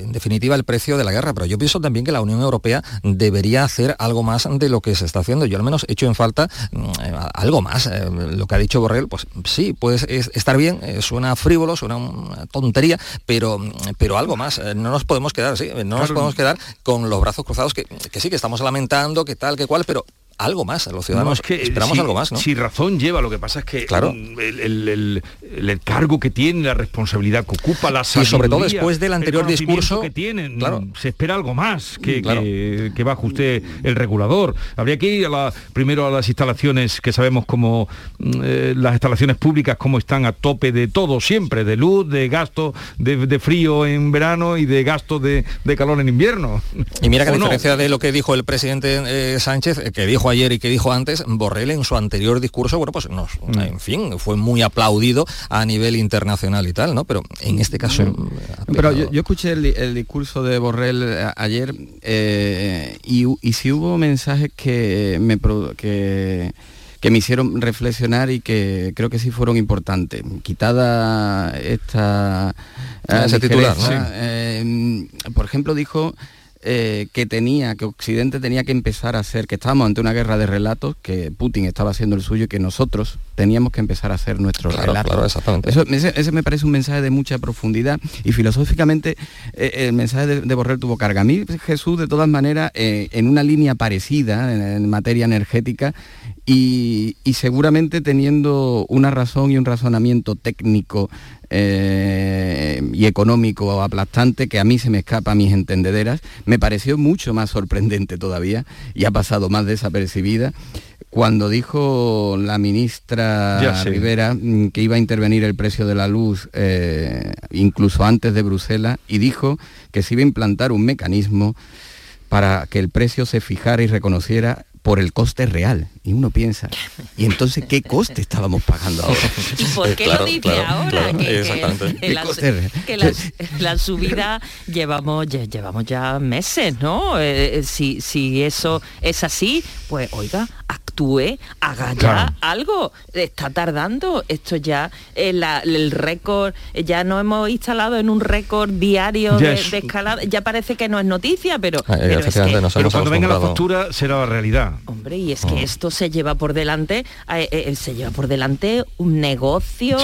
en definitiva, el precio de la guerra. Pero yo pienso también que la Unión Europea debería hacer algo más de lo que se está haciendo. Yo al menos he hecho en falta mm, algo más. Lo que ha dicho Borrell, pues sí, puede es- estar bien, suena frívolo, suena una tontería, pero, pero algo más. No nos podemos quedar así, no nos podemos quedar con los brazos cruzados, que, que sí, que estamos lamentando, que tal, que cual, pero algo más, los ciudadanos No, es que esperamos si- algo más, ¿no? Si razón lleva, lo que pasa es que Claro. el, el- el- el cargo que tiene, la responsabilidad que ocupa, la Y sobre todo sabiduría, después del el anterior discurso, que tienen, claro. se espera algo más que, Claro. que, que baje usted el regulador. Habría que ir a la- primero a las instalaciones que sabemos como mm, eh, las instalaciones públicas cómo están a tope de todo siempre, de luz, de gasto, de, de frío en verano y de gasto de, de calor en invierno. Y mira que a diferencia de lo que dijo el presidente eh, Sánchez, eh, que dijo ayer y que dijo antes, Borrell en su anterior discurso, bueno, pues nos, Mm. en fin, fue muy aplaudido a nivel internacional y tal, ¿no? Pero en este caso... Mm. Pero pegado- yo, yo escuché el, el discurso de Borrell a- ayer eh, y, y sí hubo mensajes que me, que, que me hicieron reflexionar y que creo que sí fueron importantes. Quitada esta eh, Ese titular, ligereza, ¿no? eh, por ejemplo, dijo eh, que tenía, que Occidente tenía que empezar a hacer, que estábamos ante una guerra de relatos, que Putin estaba haciendo el suyo y que nosotros teníamos que empezar a hacer nuestros Claro, relatos. claro, exactamente. Eso, ese, ese me parece un mensaje de mucha profundidad y filosóficamente eh, el mensaje de, de Borrell tuvo carga. A mí Jesús, de todas maneras, eh, en una línea parecida en, en materia energética y, y seguramente teniendo una razón y un razonamiento técnico eh, y económico aplastante que a mí se me escapa a mis entendederas, me pareció mucho más sorprendente todavía y ha pasado más desapercibida cuando dijo la ministra. Rivera mm, que iba a intervenir el precio de la luz eh, incluso antes de Bruselas y dijo que se iba a implantar un mecanismo para que el precio se fijara y reconociera por el coste real. Y uno piensa, ¿y entonces qué coste estábamos pagando ahora? ¿Y por qué lo dice ahora? que, que- exactamente. que ¿Qué la, coste real? que la- la subida llevamos, ya, llevamos ya meses, ¿no? Eh, eh, si, si eso es así, pues oiga, actúe, haga ya Claro. algo. Está tardando. Esto ya, eh, la- el récord, ya no hemos instalado en un récord diario de, es- de escalada. Ya parece que no es noticia, pero, pero es que, Pero cuando venga la factura será la realidad. Hombre, y es que esto se lleva por delante, eh, eh, se lleva por delante un negocio.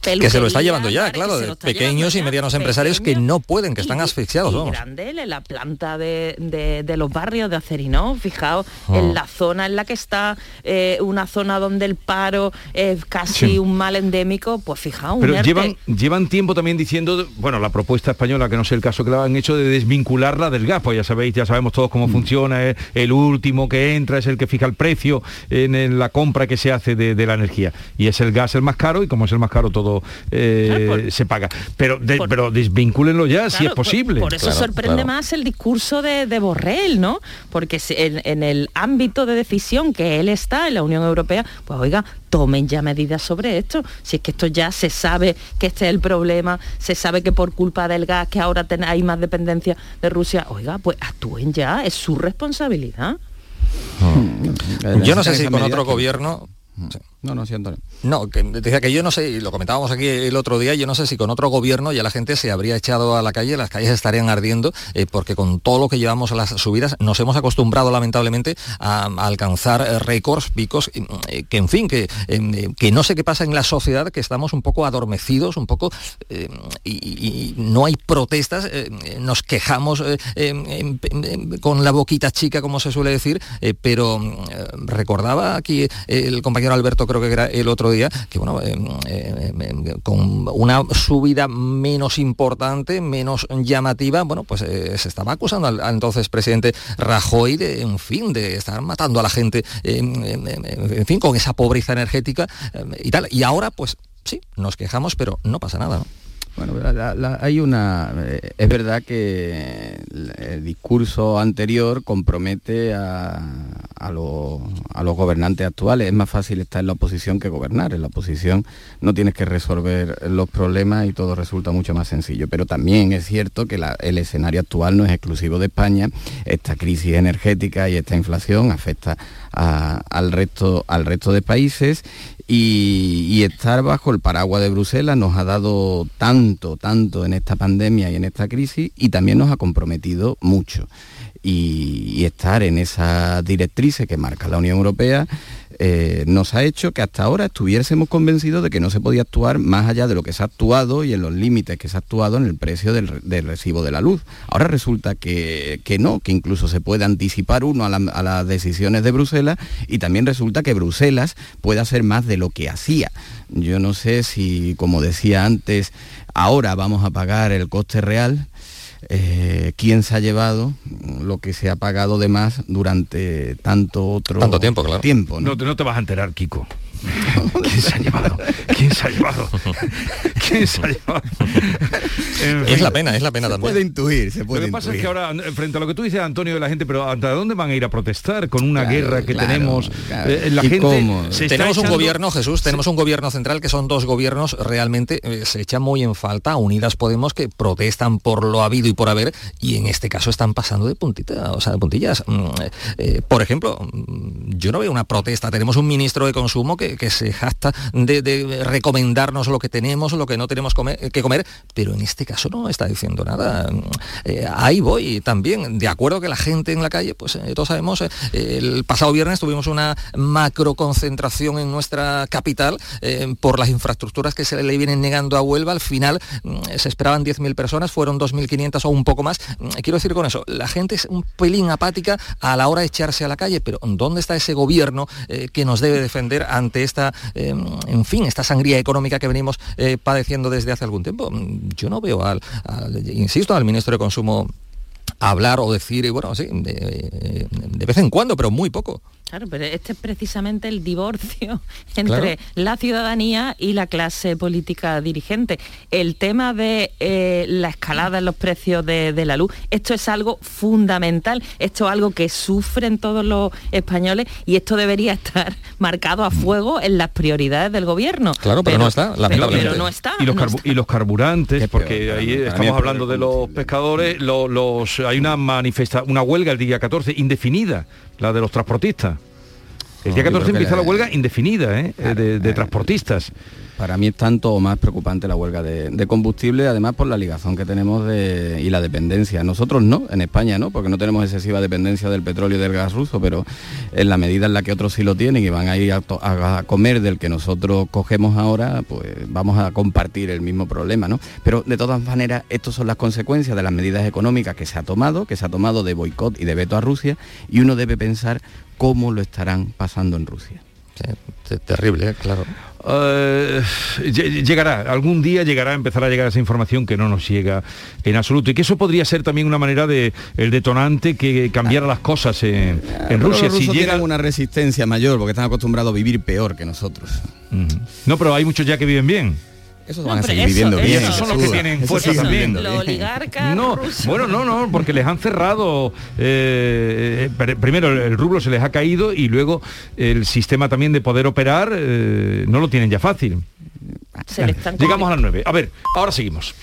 Que se lo está llevando ya, claro, de pequeños y medianos empresarios que no pueden, que están asfixiados, y vamos. grande, la planta de, de- de los barrios de Acerinó, fijaos Oh. en la zona en la que está, eh, una zona donde el paro es casi Sí. un mal endémico, pues fijaos, Pero llevan, llevan tiempo también diciendo, bueno, la propuesta española, que no sé el caso que la han hecho, de desvincularla del gas, pues ya sabéis, ya sabemos todos Mm. cómo funciona, es el último que entra es el que fija el precio en, en la compra que se hace de, de la energía. Y es el gas el más caro y como es el más caro todo eh, se paga. Pero, de- pero desvincúlenlo ya, si es posible. Por, por eso sorprende más el discurso de, de Borrell, ¿no? Porque en, en el ámbito de decisión que él está en la Unión Europea, pues oiga, tomen ya medidas sobre esto. Si es que esto ya se sabe que este es el problema, se sabe que por culpa del gas, que ahora ten- hay más dependencia de Rusia, oiga, pues actúen ya, es su responsabilidad. Yo no sé si con otro gobierno... No, no, sí, Antonio. No, decía que yo no sé, y lo comentábamos aquí el otro día, yo no sé si con otro gobierno ya la gente se habría echado a la calle, las calles estarían ardiendo, eh, porque con todo lo que llevamos a las subidas nos hemos acostumbrado lamentablemente a, alcanzar eh, récords, picos, eh, que en fin, que, eh, que no sé qué pasa en la sociedad, que estamos un poco adormecidos, un poco, eh, y, no hay protestas, nos quejamos em, em, em, con la boquita chica, como se suele decir, pero recordaba aquí el compañero Alberto, creo que era el otro día, que bueno, eh, eh, eh, con una subida menos importante, menos llamativa, bueno, pues se estaba acusando al, entonces presidente Rajoy de, en fin, de estar matando a la gente, en, fin, con esa pobreza energética y tal. Y ahora, pues sí, nos quejamos, pero no pasa nada. Bueno, hay una... eh, es verdad que el, discurso anterior compromete a, a los- a los gobernantes actuales. Es más fácil estar en la oposición que gobernar. En la oposición no tienes que resolver los problemas y todo resulta mucho más sencillo. Pero también es cierto que el escenario actual no es exclusivo de España. Esta crisis energética y esta inflación afecta al, resto, al resto de países y, estar bajo el paraguas de Bruselas nos ha dado tanto, tanto en esta pandemia y en esta crisis y también nos ha comprometido mucho. Y, estar en esas directrices que marca la Unión Europea eh, nos ha hecho que hasta ahora estuviésemos convencidos de que no se podía actuar más allá de lo que se ha actuado y en los límites que se ha actuado en el precio del, re- del recibo de la luz. Ahora resulta que, que no, que incluso se puede anticipar uno a, a las decisiones de Bruselas y también resulta que Bruselas puede hacer más de lo que hacía. Yo no sé si, como decía antes, ahora vamos a pagar el coste real. Eh, quién se ha llevado lo que se ha pagado de más durante tanto otro Tanto tiempo, claro. tiempo, ¿no? No, te- no te vas a enterar, Kiko. ¿Quién se ha llevado? ¿Quién se ha llevado? ¿Quién se ha llevado? En Es la pena, es la pena también. puede intuir, se Lo puede que pasa es que ahora, frente a lo que tú dices, Antonio, de la gente, pero ¿hasta dónde van a ir a protestar con una Claro, guerra que claro, tenemos? claro. Eh, la ¿Y gente cómo? se está tenemos un gobierno, Jesús, tenemos un gobierno central que son dos gobiernos realmente eh, se echan muy en falta, Unidas Podemos que protestan por lo habido y por haber y en este caso están pasando de puntita, o sea, de puntillas. Mm, eh, por ejemplo, mm, yo no veo una protesta, tenemos un ministro de consumo que, que se jacta de, recomendarnos lo que tenemos, lo que no tenemos que comer, pero en este caso no está diciendo nada. Eh, ahí voy también, de acuerdo que la gente en la calle, pues eh, todos sabemos, eh, el pasado viernes tuvimos una macro concentración en nuestra capital por las infraestructuras que se le vienen negando a Huelva. Al final mm, se esperaban 10.000 personas, fueron 2.500 o un poco más. Mm, Quiero decir con eso, la gente es un pelín apática a la hora de echarse a la calle, pero ¿dónde está ese gobierno que nos debe defender ante esta, eh, en fin, esta sangría económica que venimos eh, padeciendo desde hace algún tiempo? Yo no veo al, insisto, al ministro de Consumo hablar o decir, bueno, sí, de vez en cuando, pero muy poco. Claro, pero este es precisamente el divorcio entre la ciudadanía y la clase política dirigente. El tema de eh, la escalada en los precios de, de, la luz, esto es algo fundamental, esto es algo que sufren todos los españoles y esto debería estar marcado a fuego en las prioridades del gobierno. Claro, pero, no está, lamentablemente. Pero, no está. Y los, no está. y los carburantes, porque ahí estamos hablando de los pescadores, los, los, hay una manifesta, una huelga el día 14 indefinida, la de los transportistas. El día 14 empieza la huelga indefinida ¿eh? de, de, transportistas. Para mí es tanto o más preocupante la huelga de, combustible, además por la ligazón que tenemos y la dependencia. Nosotros no, en España no, porque no tenemos excesiva dependencia del petróleo y del gas ruso, pero en la medida en la que otros sí lo tienen y van a ir a comer del que nosotros cogemos ahora, pues vamos a compartir el mismo problema, ¿no? Pero de todas maneras, estas son las consecuencias de las medidas económicas que se ha tomado, que se ha tomado de boicot y de veto a Rusia, y uno debe pensar cómo lo estarán pasando en Rusia. Sí, terrible, ¿eh? claro. Uh, llegará, algún día llegará a empezar a llegar esa información que no nos llega en absoluto y que eso podría ser también una manera de el detonante que cambiara las cosas en, en Rusia. Los si llega una resistencia mayor porque están acostumbrados a vivir peor que nosotros. Uh -huh. No, pero hay muchos ya que viven bien. Esos van no, a seguir eso, viviendo bien. Esos son los que tienen fuerza también. Los oligarcas no, rusos. bueno, no, no, porque les han cerrado. Eh, eh, primero el rublo se les ha caído y luego el sistema también de poder operar eh, no lo tienen ya fácil. Se Llegamos a las 9. A ver, ahora seguimos.